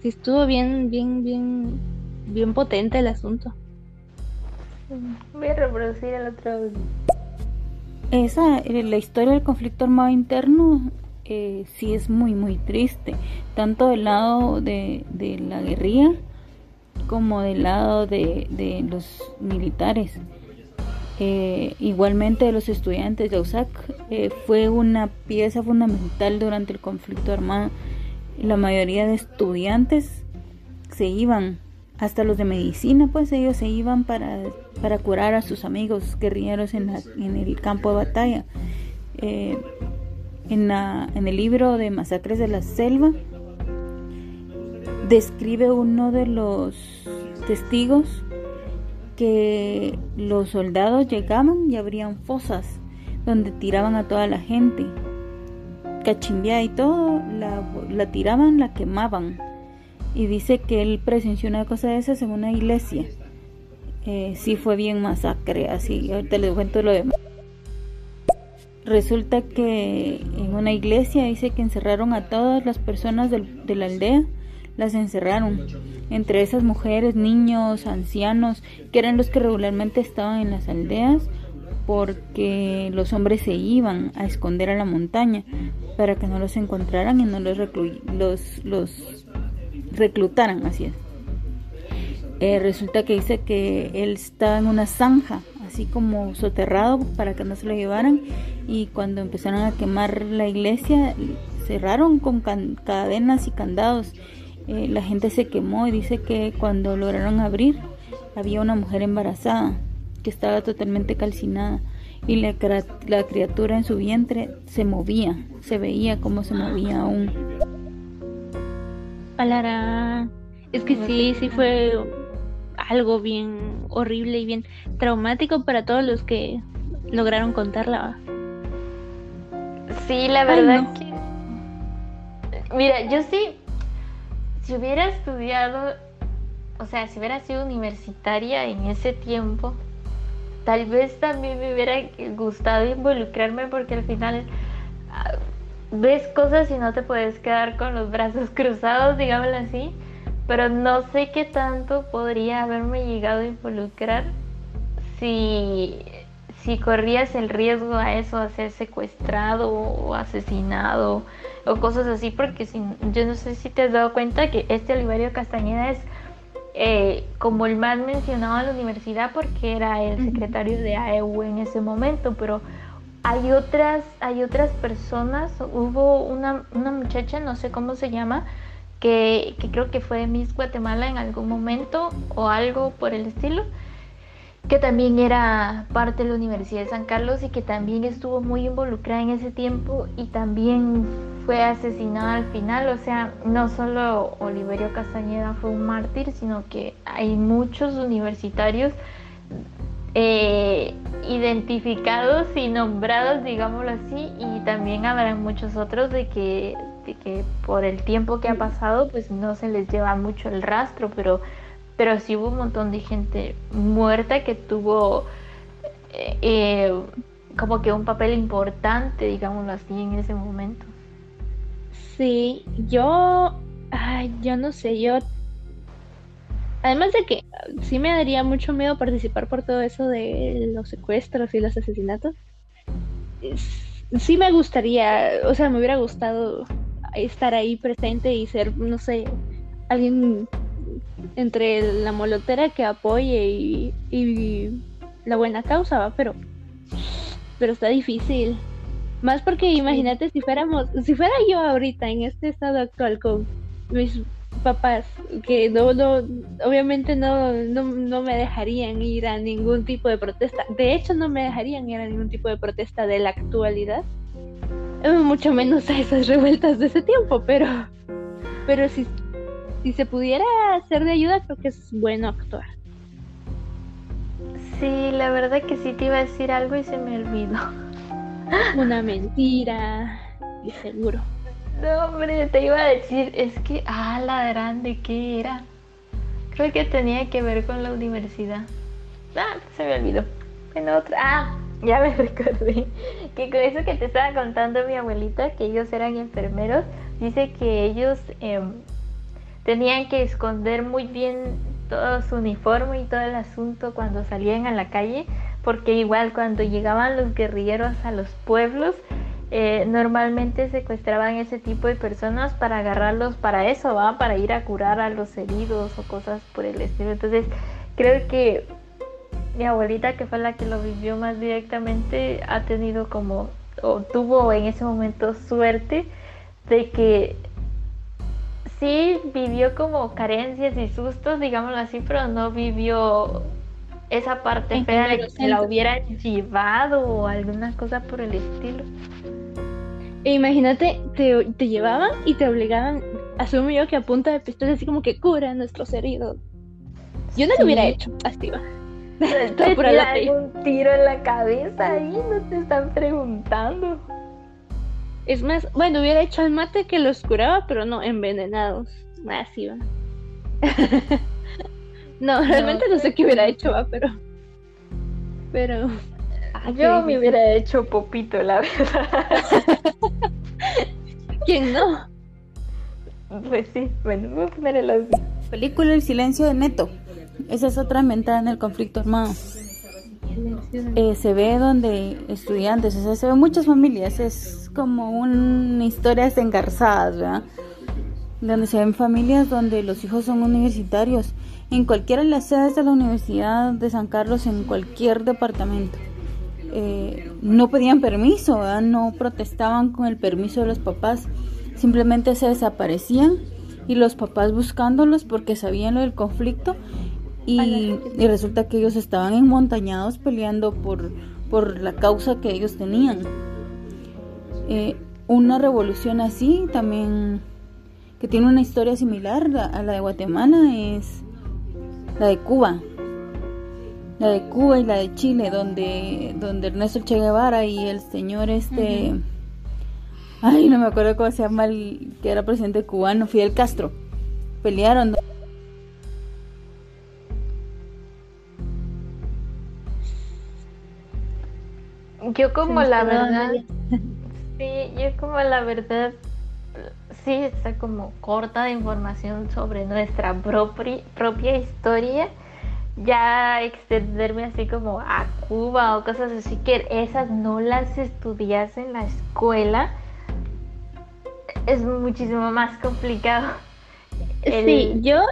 sí estuvo bien, bien, bien, bien potente el asunto. Voy a reproducir el otro. Esa, eh, la historia del conflicto armado interno, eh, sí es muy, muy triste, tanto del lado de, la guerrilla como del lado de, los militares. Eh, igualmente de los estudiantes de USAC fue una pieza fundamental durante el conflicto armado. La mayoría de estudiantes se iban, hasta los de medicina, pues ellos se iban para, para curar a sus amigos guerrilleros en, la- en el campo de batalla. Eh, en, la- en el libro de Masacres de la Selva describe uno de los testigos que los soldados llegaban y abrían fosas donde tiraban a toda la gente. Cachimbeada y todo, la, la tiraban, la quemaban. Y dice que él presenció una cosa de esas en una iglesia. Eh, sí fue bien masacre, así. Ahorita les cuento lo demás. Resulta que en una iglesia dice que encerraron a todas las personas del- de la aldea, las encerraron. Entre esas mujeres, niños, ancianos, que eran los que regularmente estaban en las aldeas, porque los hombres se iban a esconder a la montaña para que no los encontraran y no los, los, los reclutaran, así es. Eh, resulta que dice que él estaba en una zanja, así como soterrado para que no se lo llevaran y cuando empezaron a quemar la iglesia cerraron con cadenas y candados. Eh, la gente se quemó y dice que cuando lograron abrir había una mujer embarazada que estaba totalmente calcinada y la, la criatura en su vientre se movía, se veía cómo se movía aún. Palara. Es que sí, sí fue algo bien horrible y bien traumático para todos los que lograron contarla. Sí, la Ay, verdad no. que... Mira, yo sí, si hubiera estudiado, o sea, si hubiera sido universitaria en ese tiempo, tal vez también me hubiera gustado involucrarme porque al final ah, ves cosas y no te puedes quedar con los brazos cruzados, digámoslo así, pero no sé qué tanto podría haberme llegado a involucrar si, si corrías el riesgo a eso, a ser secuestrado o asesinado o cosas así, porque si, yo no sé si te has dado cuenta que este Oliverio Castañeda es eh, como el más mencionado en la universidad porque era el secretario de AEU en ese momento, pero hay otras, hay otras personas, hubo una, una muchacha, no sé cómo se llama, que, que creo que fue Miss Guatemala en algún momento o algo por el estilo, que también era parte de la Universidad de San Carlos y que también estuvo muy involucrada en ese tiempo y también fue asesinada al final. O sea, no solo Oliverio Castañeda fue un mártir, sino que hay muchos universitarios eh, identificados y nombrados, digámoslo así, y también habrán muchos otros de que, de que por el tiempo que ha pasado, pues no se les lleva mucho el rastro, pero, pero sí hubo un montón de gente muerta que tuvo eh, eh, como que un papel importante, digámoslo así, en ese momento. Sí, yo, ay, yo no sé, yo, además de que sí me daría mucho miedo participar por todo eso de los secuestros y los asesinatos, es- sí me gustaría, o sea, me hubiera gustado estar ahí presente y ser, no sé, alguien entre la molotera que apoye y, la buena causa, ¿va? pero pero está difícil. Más porque imagínate si fuéramos, si fuera yo ahorita en este estado actual con mis papás, que no, no obviamente no, no, no me dejarían ir a ningún tipo de protesta. De hecho, no me dejarían ir a ningún tipo de protesta de la actualidad. Mucho menos a esas revueltas de ese tiempo, pero, pero si si se pudiera hacer de ayuda, creo que es bueno actuar. Sí, la verdad que sí te iba a decir algo y se me olvidó. Una mentira, y seguro. No, hombre, te iba a decir, es que, ah, la grande, ¿qué era? Creo que tenía que ver con la universidad. Ah, se me olvidó. En otra, ah, ya me recordé. Que con eso que te estaba contando mi abuelita, que ellos eran enfermeros, dice que ellos em, tenían que esconder muy bien todo su uniforme y todo el asunto cuando salían a la calle, porque igual cuando llegaban los guerrilleros a los pueblos, eh, normalmente secuestraban ese tipo de personas para agarrarlos para eso, ¿va? para ir a curar a los heridos o cosas por el estilo. Entonces, creo que mi abuelita, que fue la que lo vivió más directamente, ha tenido como, o tuvo en ese momento suerte de que sí vivió como carencias y sustos, digámoslo así, pero no vivió esa parte fea de que la hubieran llevado o alguna cosa por el estilo. E imagínate, te, te, llevaban y te obligaban, asumo yo que a punta de pistola así como que cura nuestros heridos. Yo no lo hubiera hecho, así va. Te un tiro en la cabeza ahí, no te están preguntando. Es más, bueno, hubiera hecho al mate que los curaba, pero no envenenados. Así va. no, realmente no, sé qué hubiera hecho, va, pero. Pero. Ah, yo me hubiera hecho popito, la verdad. ¿Quién no? Pues sí, bueno, voy a poner el Película El silencio de Neto. Esa es otra mentada en el conflicto armado. Eh, se ve donde estudiantes, o sea, se ve muchas familias, es como una historias engarzadas, ¿verdad? Donde se ven familias donde los hijos son universitarios, en cualquiera de las sedes de la Universidad de San Carlos, en cualquier departamento. Eh, no pedían permiso, ¿verdad? no protestaban con el permiso de los papás, simplemente se desaparecían y los papás buscándolos porque sabían lo del conflicto y, resulta que ellos estaban enmontañados peleando por, por la causa que ellos tenían. Eh, una revolución así también que tiene una historia similar a la de Guatemala es la de Cuba. La de Cuba y la de Chile, donde, donde Ernesto Che Guevara y el señor este... Ay, no me acuerdo cómo se llama el que era presidente cubano, Fidel Castro. Pelearon. Yo como la verdad, sí, yo como la verdad, sí está como corta de información sobre nuestra propia, historia. Ya extenderme así como a Cuba o cosas así que esas no las estudias en la escuela es muchísimo más complicado. Sí, yo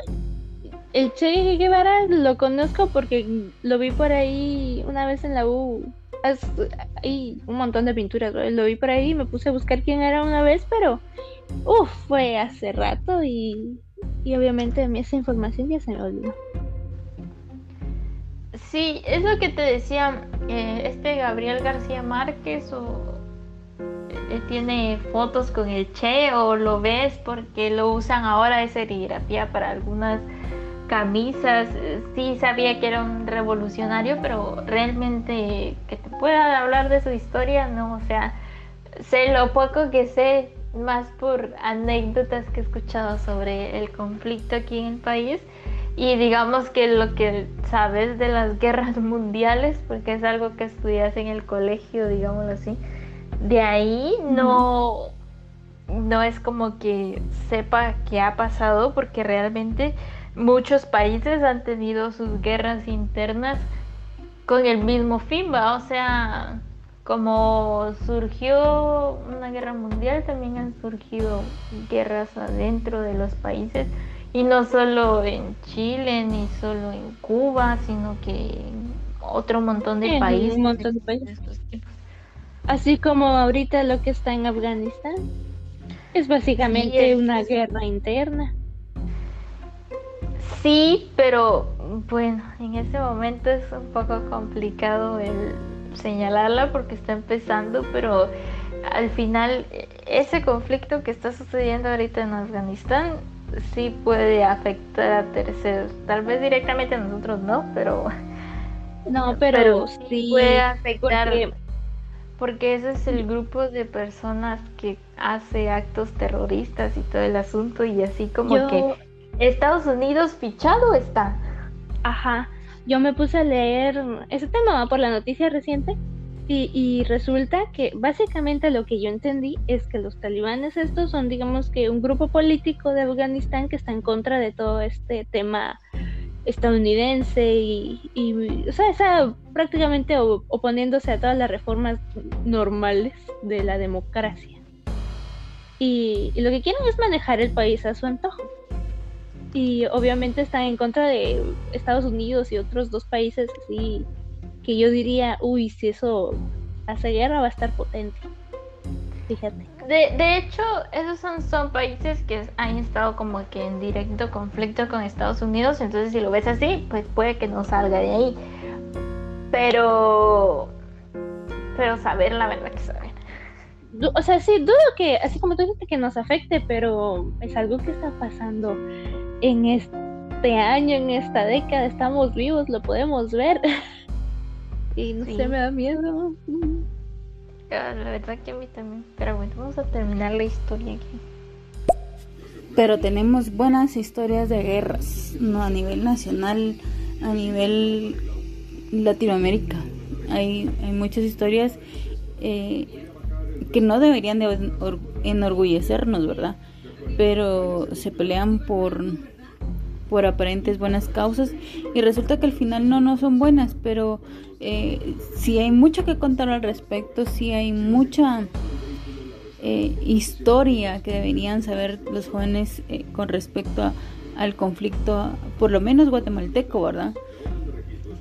el Che Guevara lo conozco porque lo vi por ahí una vez en la U hay un montón de pinturas, lo vi por ahí y me puse a buscar quién era una vez, pero uff, fue hace rato y, y obviamente a mí esa información ya se me olvidó. Sí, es lo que te decía, eh, este Gabriel García Márquez o eh, tiene fotos con el Che o lo ves porque lo usan ahora de serigrafía para algunas camisas, sí sabía que era un revolucionario, pero realmente que te pueda hablar de su historia, no, o sea, sé lo poco que sé, más por anécdotas que he escuchado sobre el conflicto aquí en el país. Y digamos que lo que sabes de las guerras mundiales, porque es algo que estudias en el colegio, digámoslo así, de ahí no, no es como que sepa qué ha pasado, porque realmente muchos países han tenido sus guerras internas con el mismo fin, ¿va? O sea, como surgió una guerra mundial, también han surgido guerras adentro de los países. Y no solo en Chile, ni solo en Cuba, sino que en otro montón de países. Un montón de países. Así como ahorita lo que está en Afganistán. Es básicamente una guerra interna. Sí, pero bueno, en este momento es un poco complicado el señalarla porque está empezando, pero al final ese conflicto que está sucediendo ahorita en Afganistán sí puede afectar a terceros. Tal vez directamente a nosotros no, pero... No, pero, sí puede afectar porque ese es el grupo de personas que hace actos terroristas y todo el asunto y así como que Estados Unidos fichado está. Ajá, yo me puse a leer ese tema por la noticia reciente y, resulta que básicamente lo que yo entendí es que los talibanes estos son digamos que un grupo político de Afganistán que está en contra de todo este tema estadounidense y, o sea, está prácticamente oponiéndose a todas las reformas normales de la democracia. Y, lo que quieren es manejar el país a su antojo. Y obviamente están en contra de Estados Unidos y otros dos países así que yo diría, uy, si eso hace guerra va a estar potente. Fíjate. De, de hecho, esos son, son países que han estado como que en directo conflicto con Estados Unidos, entonces si lo ves así, pues puede que no salga de ahí. Pero, pero saber la verdad que saber. O sea, sí, dudo que, así como tú dijiste, que nos afecte, pero es algo que está pasando en este año, en esta década, estamos vivos, lo podemos ver. y no sé, me da miedo. Ah, la verdad que a mí también. Pero bueno, vamos a terminar la historia aquí. Pero tenemos buenas historias de guerras, no a nivel nacional, a nivel Latinoamérica. Hay, hay muchas historias eh, que no deberían de enorgullecernos, ¿verdad? Pero se pelean por por aparentes buenas causas y resulta que al final no, no son buenas, pero eh, si hay mucho que contar al respecto, si hay mucha eh, historia que deberían saber los jóvenes eh, con respecto al conflicto, por lo menos guatemalteco, ¿verdad?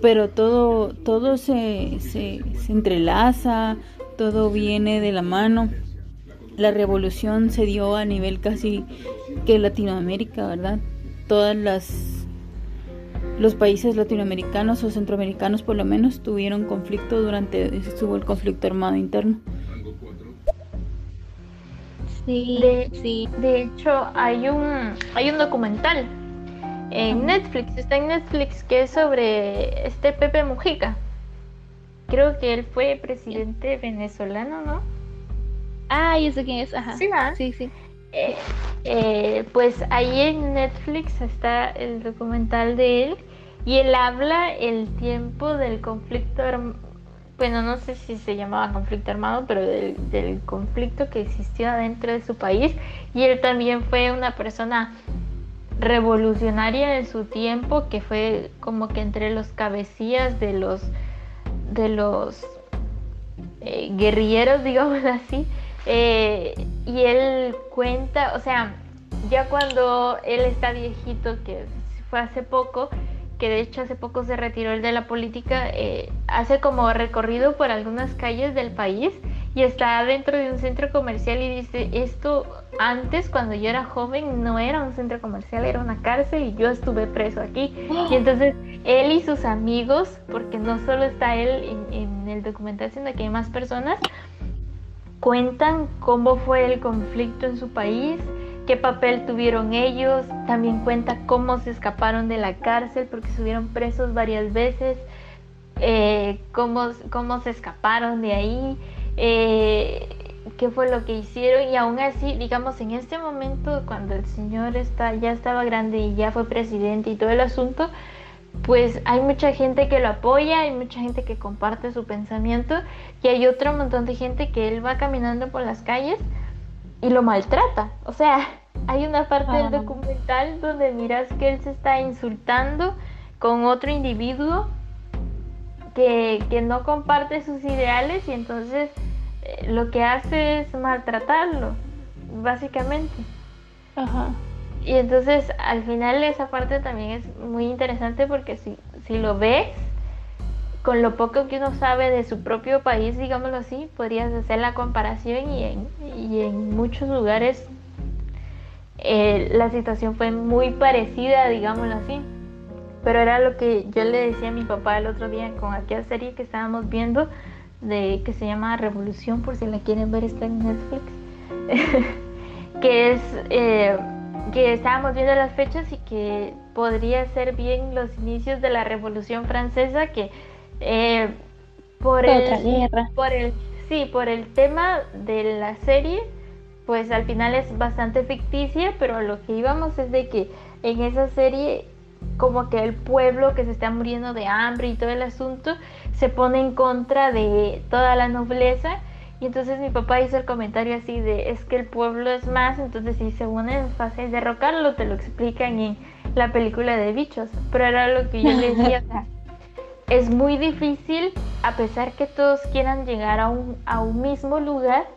Pero todo, todo se, se entrelaza, todo viene de la mano. La revolución se dio a nivel casi que Latinoamérica, ¿verdad? Todas las los países latinoamericanos o centroamericanos por lo menos tuvieron conflicto durante estuvo el conflicto armado interno. Sí, de, sí. de hecho hay un hay un documental en Netflix, está en Netflix que es sobre este Pepe Mujica. Creo que él fue presidente venezolano, ¿no? Ah, yo sé quién es, ajá. Sí, Sí, sí. Eh, eh, pues ahí en Netflix está el documental de él y él habla el tiempo del conflicto, bueno, no sé si se llamaba conflicto armado, pero del, conflicto que existía dentro de su país. Y él también fue una persona revolucionaria en su tiempo que fue como que entre los cabecillas de los de los eh, guerrilleros digamos así y él cuenta, o sea, ya cuando él está viejito, que fue hace poco, que de hecho hace poco se retiró él de la política, eh, hace como recorrido por algunas calles del país y está dentro de un centro comercial y dice, esto antes cuando yo era joven no era un centro comercial, era una cárcel y yo estuve preso aquí. Y entonces él y sus amigos, porque no solo está él en, en el documental, sino que hay más personas, cuentan cómo fue el conflicto en su país, qué papel tuvieron ellos, también cuenta cómo se escaparon de la cárcel porque estuvieron presos varias veces, eh, cómo, cómo, se escaparon de ahí, eh, qué fue lo que hicieron y aún así, digamos, en este momento cuando el señor está, ya estaba grande y ya fue presidente y todo el asunto, pues hay mucha gente que lo apoya, hay mucha gente que comparte su pensamiento y hay otro montón de gente que él va caminando por las calles y lo maltrata. O sea, hay una parte del documental donde miras que él se está insultando con otro individuo que, que no comparte sus ideales y entonces eh, lo que hace es maltratarlo, básicamente. Ajá. Y entonces al final esa parte también es muy interesante porque si, si lo ves, con lo poco que uno sabe de su propio país, digámoslo así, podrías hacer la comparación y en, y en muchos lugares eh, la situación fue muy parecida, digámoslo así. Pero era lo que yo le decía a mi papá el otro día con aquella serie que estábamos viendo, de que se llama Revolución, por si la quieren ver, está en Netflix. que es eh, que estábamos viendo las fechas y que podría ser bien los inicios de la Revolución Francesa, que eh, por, el, por el sí, por el tema de la serie, pues al final es bastante ficticia, pero lo que íbamos es de que en esa serie como que el pueblo que se está muriendo de hambre y todo el asunto se pone en contra de toda la nobleza y entonces mi papá hizo el comentario así de, es que el pueblo es más, entonces si se unen es fácil derrocarlo, te lo explican en la película de bichos. Pero era lo que yo le decía, es muy difícil, a pesar que todos quieran llegar a un, a un mismo lugar,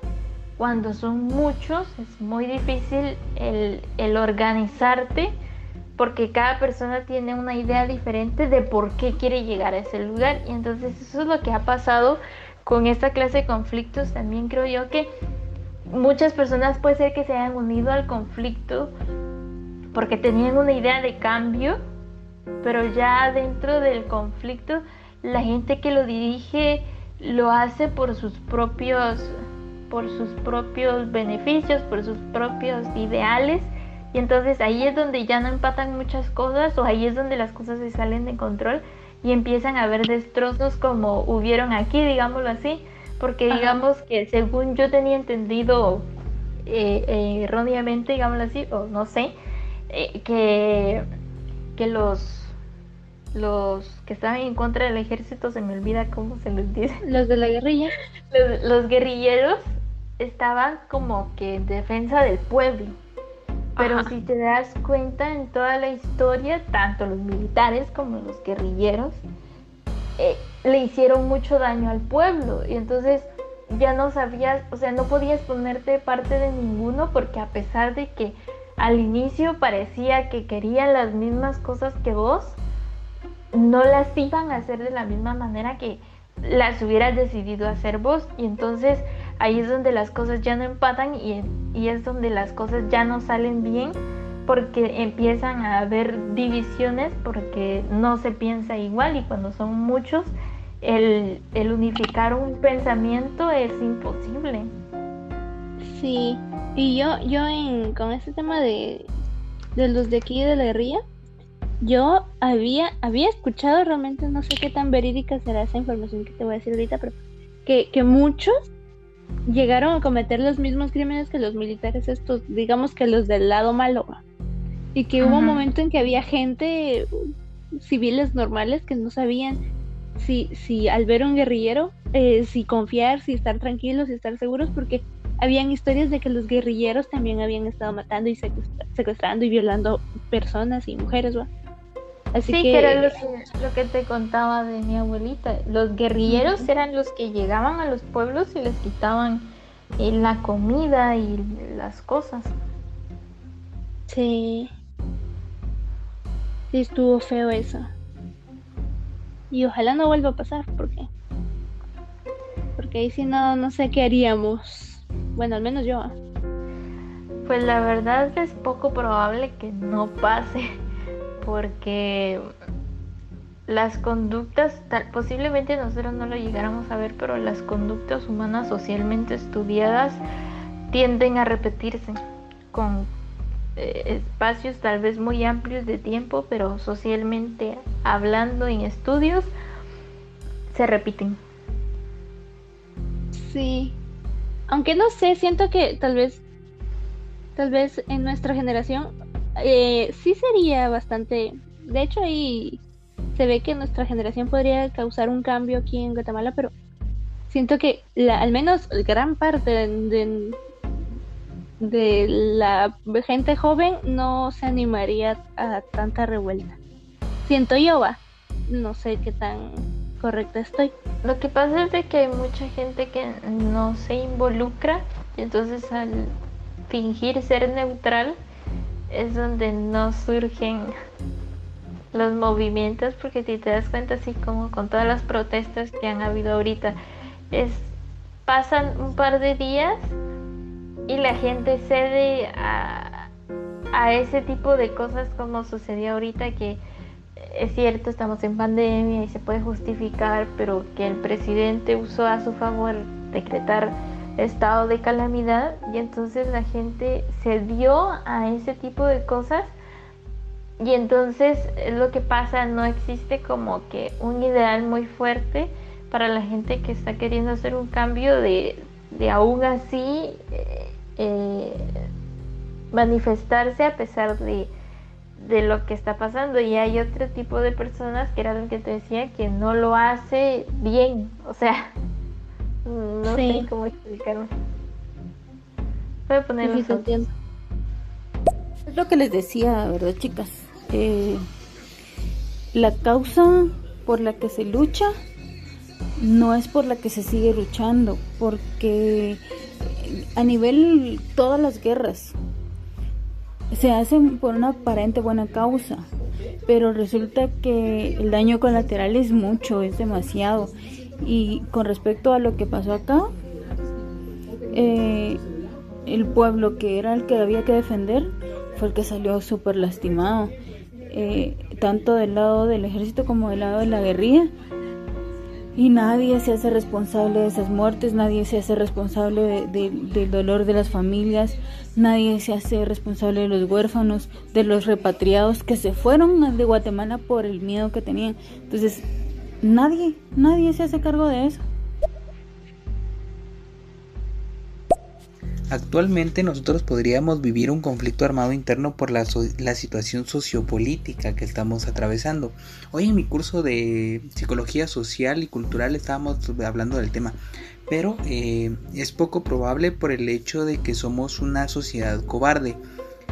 cuando son muchos, es muy difícil el, el organizarte porque cada persona tiene una idea diferente de por qué quiere llegar a ese lugar. Y entonces eso es lo que ha pasado con esta clase de conflictos también creo yo que muchas personas puede ser que se hayan unido al conflicto porque tenían una idea de cambio, pero ya dentro del conflicto la gente que lo dirige lo hace por sus propios por sus propios beneficios, por sus propios ideales y entonces ahí es donde ya no empatan muchas cosas o ahí es donde las cosas se salen de control y empiezan a haber destrozos como hubieron aquí, digámoslo así, porque digamos que según yo tenía entendido eh, eh, erróneamente, digámoslo así, o no sé, eh, que, que los los que estaban en contra del ejército, se me olvida cómo se les dice. Los de la guerrilla. Los, los guerrilleros estaban como que en defensa del pueblo. Pero si te das cuenta en toda la historia, tanto los militares como los guerrilleros eh, le hicieron mucho daño al pueblo. Y entonces ya no sabías, o sea, no podías ponerte parte de ninguno porque a pesar de que al inicio parecía que querían las mismas cosas que vos, no las iban a hacer de la misma manera que las hubieras decidido hacer vos. Y entonces ahí es donde las cosas ya no empatan y, y es donde las cosas ya no salen bien porque empiezan a haber divisiones porque no se piensa igual y cuando son muchos el, el unificar un pensamiento es imposible. Sí, y yo, yo en, con este tema de, de los de aquí de la guerrilla, yo había, había escuchado realmente, no sé qué tan verídica será esa información que te voy a decir ahorita, pero que, que muchos llegaron a cometer los mismos crímenes que los militares estos, digamos que los del lado malo. Y que hubo un momento en que había gente, civiles normales, que no sabían si, si al ver un guerrillero, eh, si confiar, si estar tranquilos, si estar seguros, porque habían historias de que los guerrilleros también habían estado matando y secuestrando y violando personas y mujeres. Así sí, que, era lo que, te contaba de mi abuelita. Los guerrilleros eran los que llegaban a los pueblos y les quitaban eh, la comida y las cosas. Sí. Sí, estuvo feo eso. Y ojalá no vuelva a pasar, porque porque ahí si no, no sé qué haríamos. Bueno, al menos yo. Pues la verdad es poco probable que no pase porque las conductas, posiblemente nosotros no lo llegáramos a ver, pero las conductas humanas socialmente estudiadas tienden a repetirse con eh, espacios tal vez muy amplios de tiempo, pero socialmente hablando en estudios se repiten. Sí, aunque no sé, siento que tal vez, tal vez en nuestra generación eh, sí sería bastante. De hecho, ahí se ve que nuestra generación podría causar un cambio aquí en Guatemala, pero siento que la, al menos gran parte de, de, la gente joven no se animaría a tanta revuelta. Siento yo, va. No sé qué tan correcta estoy. Lo que pasa es de que hay mucha gente que no se involucra y entonces al fingir ser neutral es donde no surgen los movimientos porque si te das cuenta así como con todas las protestas que han habido ahorita es pasan un par de días y la gente cede a, a ese tipo de cosas como sucedió ahorita que es cierto estamos en pandemia y se puede justificar pero que el presidente usó a su favor decretar estado de calamidad y entonces la gente se dio a ese tipo de cosas y entonces es lo que pasa, no existe como que un ideal muy fuerte para la gente que está queriendo hacer un cambio de, de aún así eh, eh, manifestarse a pesar de, de lo que está pasando. Y hay otro tipo de personas que era lo que te decía que no lo hace bien, o sea, no sé cómo explicarlo. Voy a poner Es lo que les decía, ¿verdad, chicas? Eh, la causa por la que se lucha no es por la que se sigue luchando, porque a nivel todas las guerras se hacen por una aparente buena causa, pero resulta que el daño colateral es mucho, es demasiado. Y con respecto a lo que pasó acá, eh, el pueblo que era el que había que defender fue el que salió súper lastimado, eh, tanto del lado del ejército como del lado de la guerrilla. Y nadie se hace responsable de esas muertes, nadie se hace responsable del dolor de las familias, nadie se hace responsable de los huérfanos, de los repatriados que se fueron de Guatemala por el miedo que tenían. Entonces, Nadie, nadie se hace cargo de eso. Actualmente nosotros podríamos vivir un conflicto armado interno por la, la, situación sociopolítica que estamos atravesando. Hoy en mi curso de psicología social y cultural estábamos hablando del tema, pero eh, es poco probable por el hecho de que somos una sociedad cobarde.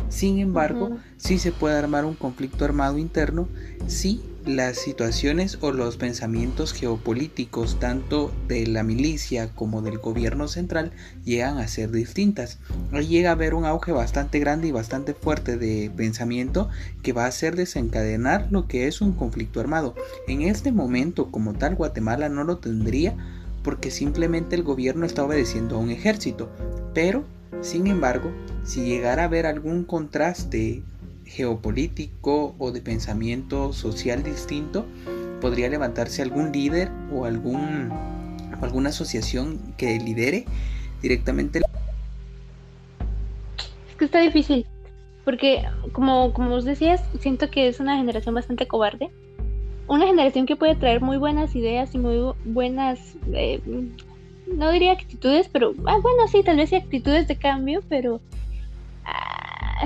Sin embargo, sí se puede armar un conflicto armado interno si las situaciones o los pensamientos geopolíticos tanto de la milicia como del gobierno central llegan a ser distintas. Ahí llega a haber un auge bastante grande y bastante fuerte de pensamiento que va a hacer desencadenar lo que es un conflicto armado. En este momento como tal Guatemala no lo tendría porque simplemente el gobierno está obedeciendo a un ejército. Pero, sin embargo, si llegara a haber algún contraste geopolítico o de pensamiento social distinto, podría levantarse algún líder o algún, alguna asociación que lidere directamente. Es que está difícil, porque como, como vos decías, siento que es una generación bastante cobarde. Una generación que puede traer muy buenas ideas y muy buenas, eh, no diría actitudes, pero ah, bueno, sí, tal vez actitudes de cambio, pero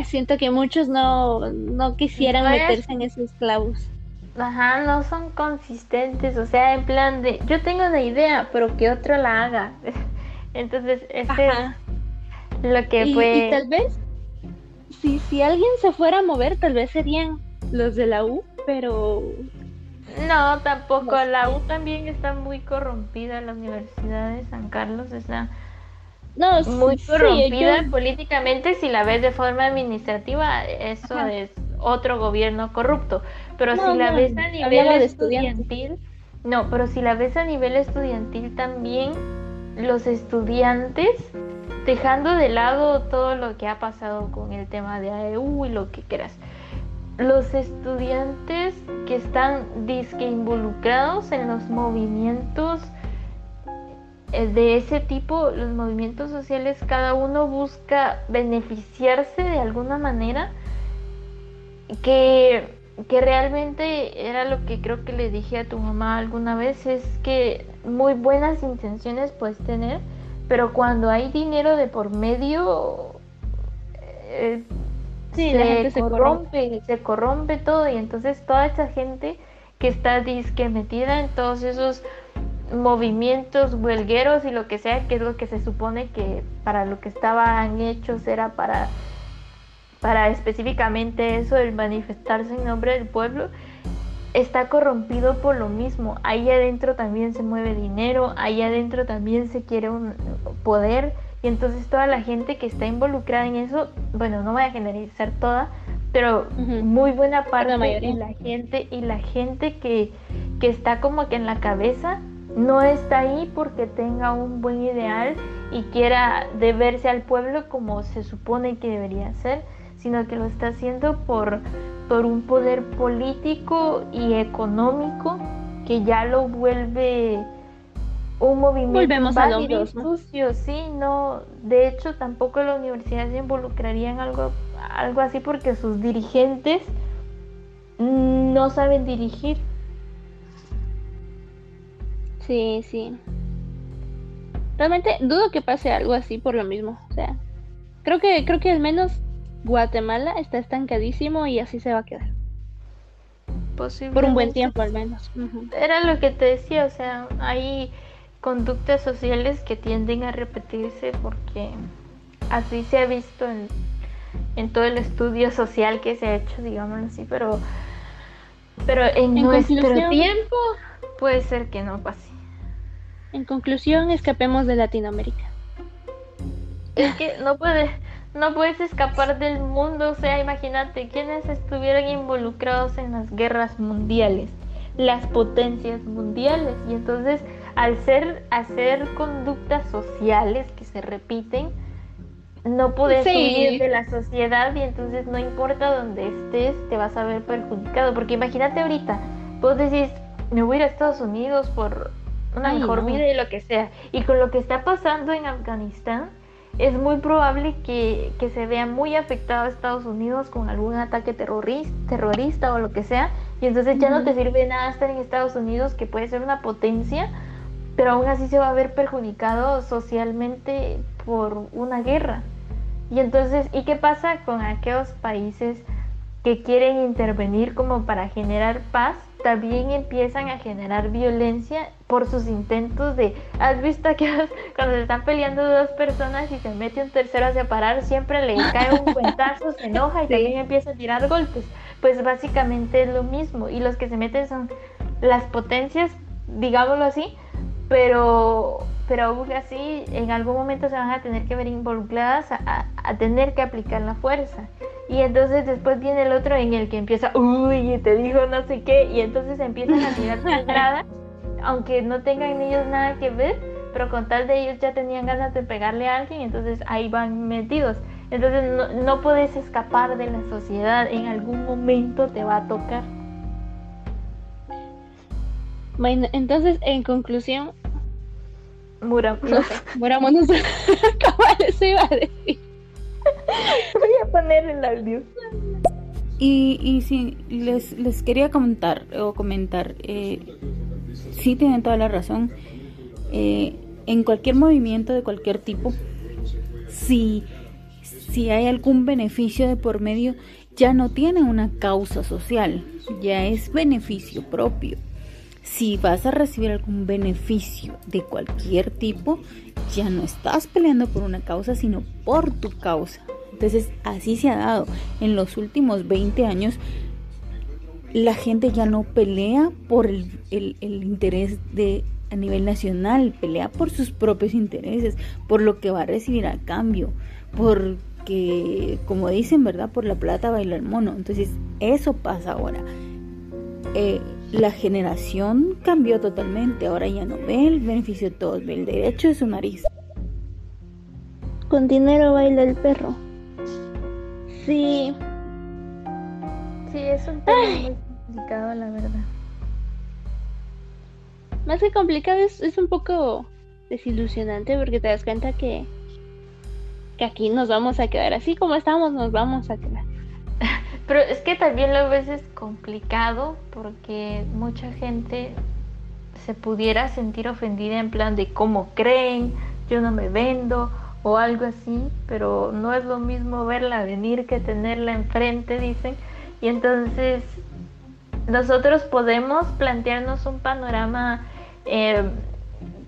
siento que muchos no, no quisieran meterse en esos clavos. Ajá, no son consistentes, o sea, en plan de, yo tengo una idea, pero que otro la haga. Entonces, este es lo que fue... Y tal vez, si, si alguien se fuera a mover, tal vez serían los de la U, pero... No, tampoco, la U también está muy corrompida, la Universidad de San Carlos está no, muy corrompida políticamente si la ves de forma administrativa eso es otro gobierno corrupto. Pero si la ves a nivel estudiantil no pero si la ves a nivel estudiantil también los estudiantes dejando de lado todo lo que ha pasado con el tema de AEU y lo que quieras los estudiantes que están disque involucrados en los movimientos de ese tipo, los movimientos sociales, cada uno busca beneficiarse de alguna manera que, que realmente era lo que creo que le dije a tu mamá alguna vez, es que muy buenas intenciones puedes tener, pero cuando hay dinero de por medio, eh, se, corrompe, se corrompe todo y entonces toda esa gente que está disque metida en todos esos movimientos huelgueros y lo que sea, que es lo que se supone que para lo que estaban hechos era para, para específicamente eso, el manifestarse en nombre del pueblo, está corrompido por lo mismo. Ahí adentro también se mueve dinero, ahí adentro también se quiere un poder y entonces toda la gente que está involucrada en eso, bueno, no voy a generalizar toda, pero muy buena parte la y la gente y la gente que, que está como que en la cabeza no está ahí porque tenga un buen ideal y quiera deberse al pueblo como se supone que debería ser, sino que lo está haciendo por, por un poder político y económico que ya lo vuelve un movimiento Volvemos a lo válido, mismo. sucio, sí, no, de hecho tampoco la universidad se involucraría en algo, algo así porque sus dirigentes no saben dirigir. Sí, sí. Realmente dudo que pase algo así por lo mismo. O sea, creo que, creo que al menos Guatemala está estancadísimo y así se va a quedar. Por un buen tiempo al menos. Era lo que te decía, o sea, hay conductas sociales que tienden a repetirse porque así se ha visto en, en todo el estudio social que se ha hecho, digámoslo así, pero, pero en, En nuestro tiempo puede ser que no pase. En conclusión, escapemos de Latinoamérica. Es que no puedes, no puedes escapar del mundo, o sea, imagínate quienes estuvieron involucrados en las guerras mundiales, las potencias mundiales, y entonces al ser hacer conductas sociales que se repiten, no puedes Sí. huir de la sociedad y entonces no importa dónde estés, te vas a ver perjudicado, porque imagínate ahorita, vos decís, me voy a ir a Estados Unidos por una Ay, mejor no. vida y lo que sea, y con lo que está pasando en Afganistán, es muy probable que, que se vea muy afectado a Estados Unidos con algún ataque terroris- terrorista o lo que sea, y entonces ya no te sirve nada estar en Estados Unidos, que puede ser una potencia, pero aún así se va a ver perjudicado socialmente por una guerra. Y entonces, ¿y qué pasa con aquellos países que quieren intervenir como para generar paz? También empiezan a generar violencia por sus intentos de, ¿has visto que cuando se están peleando dos personas y se mete un tercero a separar, siempre le cae un cuentazo, se enoja y Sí. también empieza a tirar golpes? Pues básicamente es lo mismo y los que se meten son las potencias, digámoslo así, pero, pero aún así en algún momento se van a tener que ver involucradas a, a- a tener que aplicar la fuerza. Y entonces después viene el otro en el que empieza, uy, y te dijo no sé qué, y entonces empiezan a tirar pedradas, aunque no tengan ellos nada que ver, pero con tal de ellos ya tenían ganas de pegarle a alguien, entonces ahí van metidos. Entonces no, no puedes escapar de la sociedad, en algún momento te va a tocar. Bueno, entonces, en conclusión, Mura, no sé, murámonos. Cabal, eso iba a decir. Voy a poner el audio. Y, y sí, les, les quería comentar o comentar, eh, sí tienen toda la razón. Eh, en cualquier movimiento de cualquier tipo, si, si hay algún beneficio de por medio, ya no tiene una causa social, ya es beneficio propio. Si vas a recibir algún beneficio de cualquier tipo, ya no estás peleando por una causa, sino por tu causa. Entonces, así se ha dado. En los últimos 20 años, la gente ya no pelea por el, interés de a nivel nacional, pelea por sus propios intereses, por lo que va a recibir a cambio, porque, como dicen, ¿verdad? Por la plata baila el mono. Entonces, eso pasa ahora. Eh, la generación cambió totalmente, ahora ya no ve el beneficio de todos, ve el derecho de su nariz. Con dinero baila el perro. Sí, Sí, es un tema muy complicado, la verdad. más que complicado es, es un poco desilusionante porque te das cuenta que, que aquí nos vamos a quedar así como estamos, nos vamos a quedar. Pero es que también lo ves es complicado porque mucha gente se pudiera sentir ofendida en plan de cómo creen, yo no me vendo o algo así, pero no es lo mismo verla venir que tenerla enfrente, dicen. Y entonces nosotros podemos plantearnos un panorama, eh,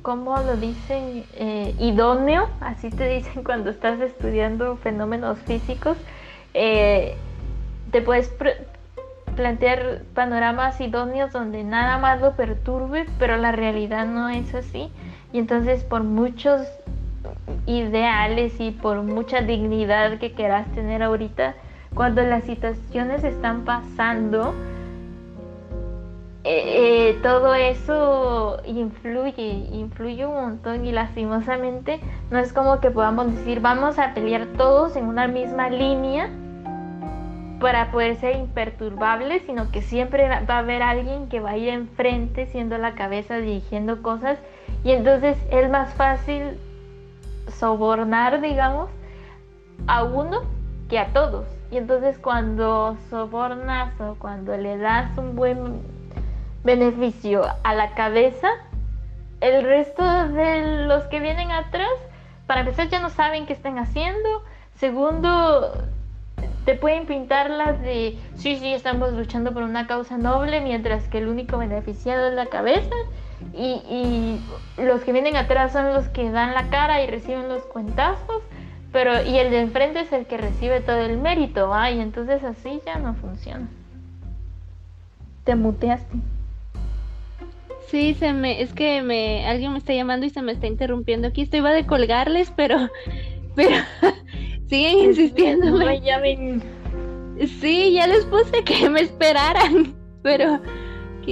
¿cómo lo dicen? Eh, idóneo, así te dicen cuando estás estudiando fenómenos físicos. eh, te puedes plantear panoramas idóneos donde nada más lo perturbe, pero la realidad no es así. Y entonces por muchos ideales y por mucha dignidad que quieras tener ahorita, cuando las situaciones están pasando, eh, eh, todo eso influye, influye un montón y lastimosamente no es como que podamos decir vamos a pelear todos en una misma línea para poder ser imperturbables, sino que siempre va a haber alguien que va a ir enfrente siendo la cabeza dirigiendo cosas. Y entonces es más fácil sobornar, digamos, a uno que a todos. Y entonces cuando sobornas o cuando le das un buen beneficio a la cabeza, el resto de los que vienen atrás, para empezar, ya no saben qué están haciendo. Segundo, te pueden pintar las de, sí, sí, estamos luchando por una causa noble, mientras que el único beneficiado es la cabeza. Y, y los que vienen atrás son los que dan la cara y reciben los cuentazos. Pero, y el de enfrente es el que recibe todo el mérito, ¿va? Y entonces así ya no funciona. Te muteaste. Sí, se me, es que me, alguien me está llamando y se me está interrumpiendo aquí. Estoy iba de colgarles, pero, pero siguen insistiendo. Sí, ya les puse que me esperaran, pero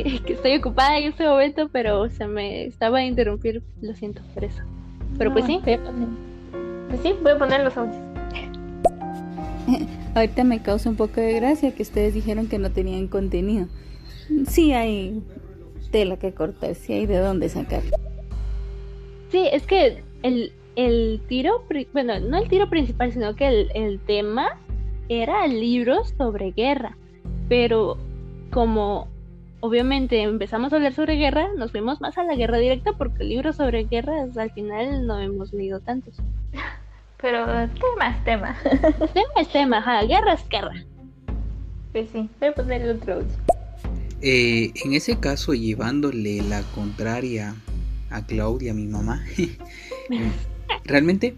que, estoy ocupada en este momento, pero se me estaba a interrumpir, lo siento por eso. Pero pues sí. Voy a poner, pues sí, voy a poner los audios. Ahorita me causa un poco de gracia que ustedes dijeron que no tenían contenido. Sí hay tela que cortar, si hay de dónde sacar. Sí, es que el, el tiro, bueno, no el tiro principal, sino que el, el tema era libros sobre guerra. Pero como obviamente empezamos a hablar sobre guerra, nos fuimos más a la guerra directa porque libros sobre guerra al final no hemos leído tantos. Pero tema es tema. tema es tema, ajá, guerra es guerra. Pues sí, voy a poner el otro eh, en ese caso, llevándole la contraria a Claudia, mi mamá, realmente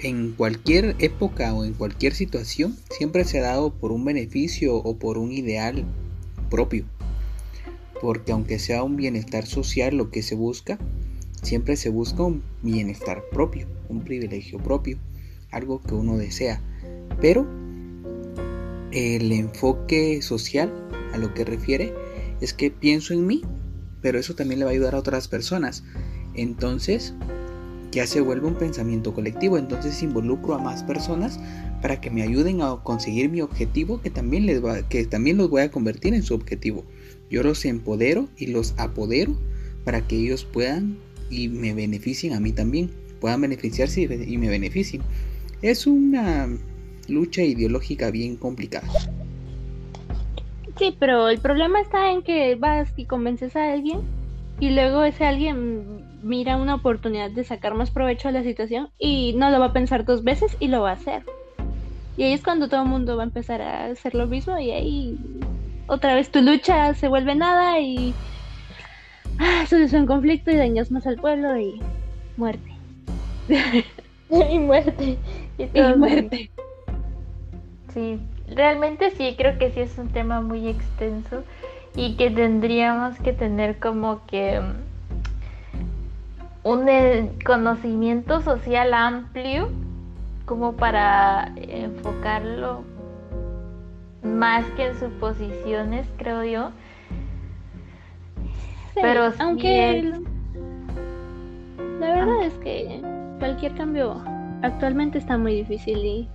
en cualquier época o en cualquier situación siempre se ha dado por un beneficio o por un ideal propio. Porque aunque sea un bienestar social lo que se busca, siempre se busca un bienestar propio, un privilegio propio, algo que uno desea. Pero el enfoque social a lo que refiere es que pienso en mí, pero eso también le va a ayudar a otras personas. Entonces, ya se vuelve un pensamiento colectivo, entonces involucro a más personas para que me ayuden a conseguir mi objetivo que también les va, que también los voy a convertir en su objetivo. Yo los empodero y los apodero para que ellos puedan y me beneficien a mí también, puedan beneficiarse y me beneficien. Es una lucha ideológica bien complicada. Sí, pero el problema está en que vas y convences a alguien y luego ese alguien mira una oportunidad de sacar más provecho de la situación y no lo va a pensar dos veces y lo va a hacer. Y ahí es cuando todo el mundo va a empezar a hacer lo mismo y ahí otra vez tu lucha se vuelve nada y ah, es un conflicto y dañas más al pueblo y muerte. y muerte. Y, y muerte. Sí, realmente sí, creo que sí es un tema muy extenso y que tendríamos que tener como que un eh, conocimiento social amplio como para enfocarlo más que en suposiciones, creo yo. Pero aunque la verdad es que cualquier cambio actualmente está muy difícil y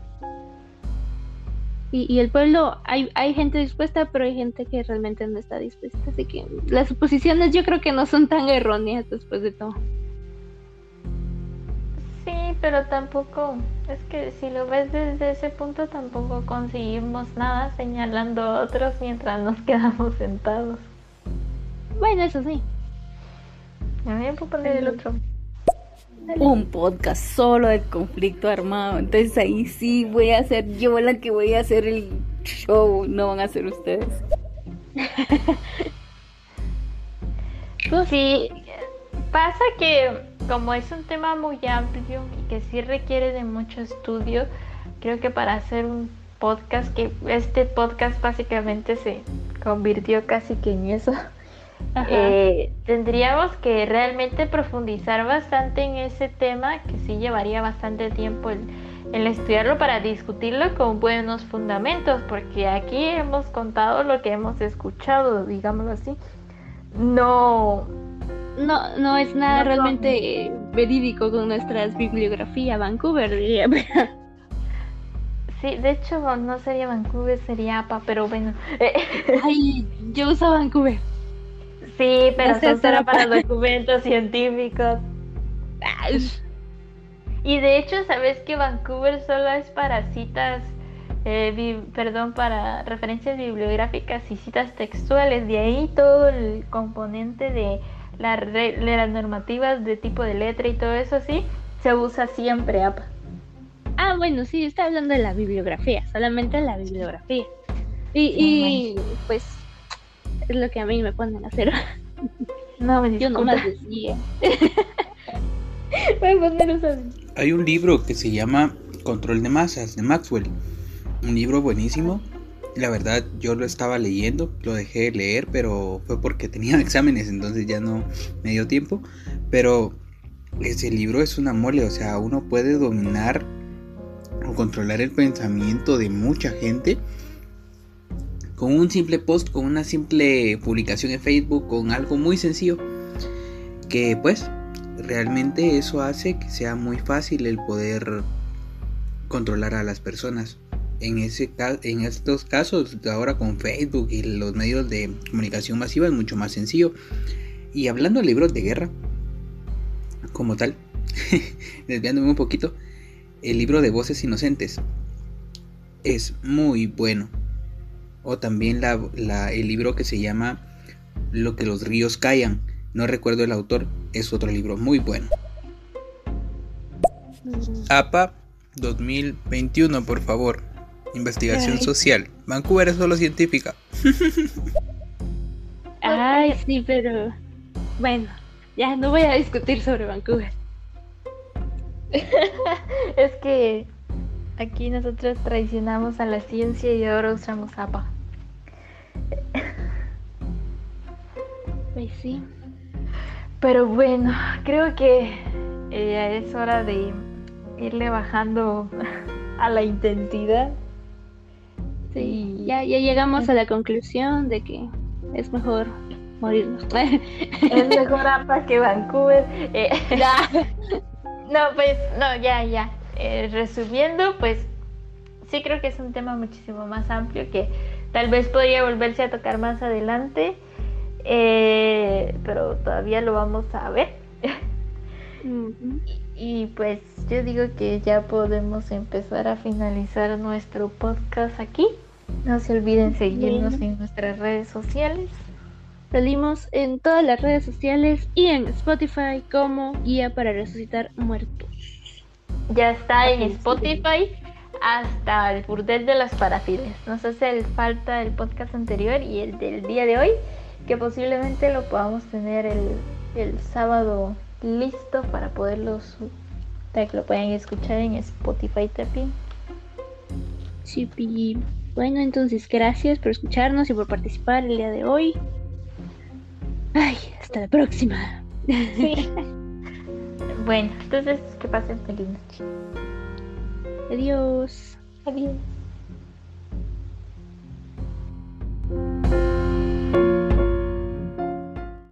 y, el pueblo, hay, hay gente dispuesta, pero hay gente que realmente no está dispuesta. Así que las suposiciones yo creo que no son tan erróneas después de todo. Sí, pero tampoco, es que si lo ves desde ese punto, tampoco conseguimos nada señalando a otros mientras nos quedamos sentados. Bueno, eso sí. A mí me puedo poner el otro un podcast solo de conflicto armado. Entonces ahí sí voy a ser yo la que voy a hacer el show, no van a ser ustedes. sí, pasa que como es un tema muy amplio y que sí requiere de mucho estudio, creo que para hacer un podcast, que este podcast básicamente se convirtió casi que en eso. Eh, tendríamos que realmente profundizar bastante en ese tema, que sí llevaría bastante tiempo el, el, estudiarlo para discutirlo con buenos fundamentos, porque aquí hemos contado lo que hemos escuchado, digámoslo así. No, no, no es nada realmente verídico con nuestras bibliografía Vancouver, diría. Sí, de hecho no sería Vancouver, sería APA, pero bueno. Ay, yo uso Vancouver. Sí, pero eso será para documentos científicos. Y de hecho, ¿sabes que Vancouver solo es para citas, eh, perdón, para referencias bibliográficas y citas textuales? De ahí todo el componente de, las normativas de tipo de letra y todo eso, sí, se usa siempre APA. Ah, bueno, sí, está hablando de la bibliografía, solamente la bibliografía. Y, y pues es lo que a mí me ponen a hacer. No, me Yo no más decía. Hay un libro que se llama Control de Masas de Maxwell. Un libro buenísimo. La verdad, yo lo estaba leyendo, lo dejé de leer, pero fue porque tenía exámenes, entonces ya no me dio tiempo. Pero ese libro es una mole, o sea, uno puede dominar o controlar el pensamiento de mucha gente con un simple post, con una simple publicación en Facebook, con algo muy sencillo. Que pues realmente eso hace que sea muy fácil el poder controlar a las personas. En, ese, en estos casos, ahora con Facebook y los medios de comunicación masiva es mucho más sencillo. Y hablando de libros de guerra, como tal, desviándome un poquito, el libro de Voces Inocentes es muy bueno. O también la, el libro que se llama Lo que los ríos callan. No recuerdo el autor, es otro libro muy bueno. APA 2021, por favor. Investigación social. Vancouver es solo científica. Ay, sí, pero bueno, ya no voy a discutir sobre Vancouver. es que aquí nosotros traicionamos a la ciencia y ahora usamos APA. Pues sí. Pero bueno, creo que eh, es hora de irle bajando a la intensidad. Sí, ya, ya llegamos a la conclusión de que es mejor morirnos. es mejor APA que Vancouver. Eh, no, pues, no, ya, ya. Eh, resumiendo, pues sí creo que es un tema muchísimo más amplio que tal vez podría volverse a tocar más adelante. Eh, pero todavía lo vamos a ver. y, pues yo digo que ya podemos empezar a finalizar nuestro podcast aquí. No se olviden seguirnos en nuestras redes sociales. Salimos en todas las redes sociales y en Spotify como Guía para Resucitar Muertos. Ya está en Spotify hasta el burdel de las parafiles. Nos hace falta el podcast anterior y el del día de hoy que posiblemente lo podamos tener el, sábado listo para poderlos para que lo puedan escuchar en Spotify también. Sí, bueno, entonces gracias por escucharnos y por participar el día de hoy. Ay, hasta la próxima. Sí. bueno, entonces que pasen feliz noche. Adiós. Adiós.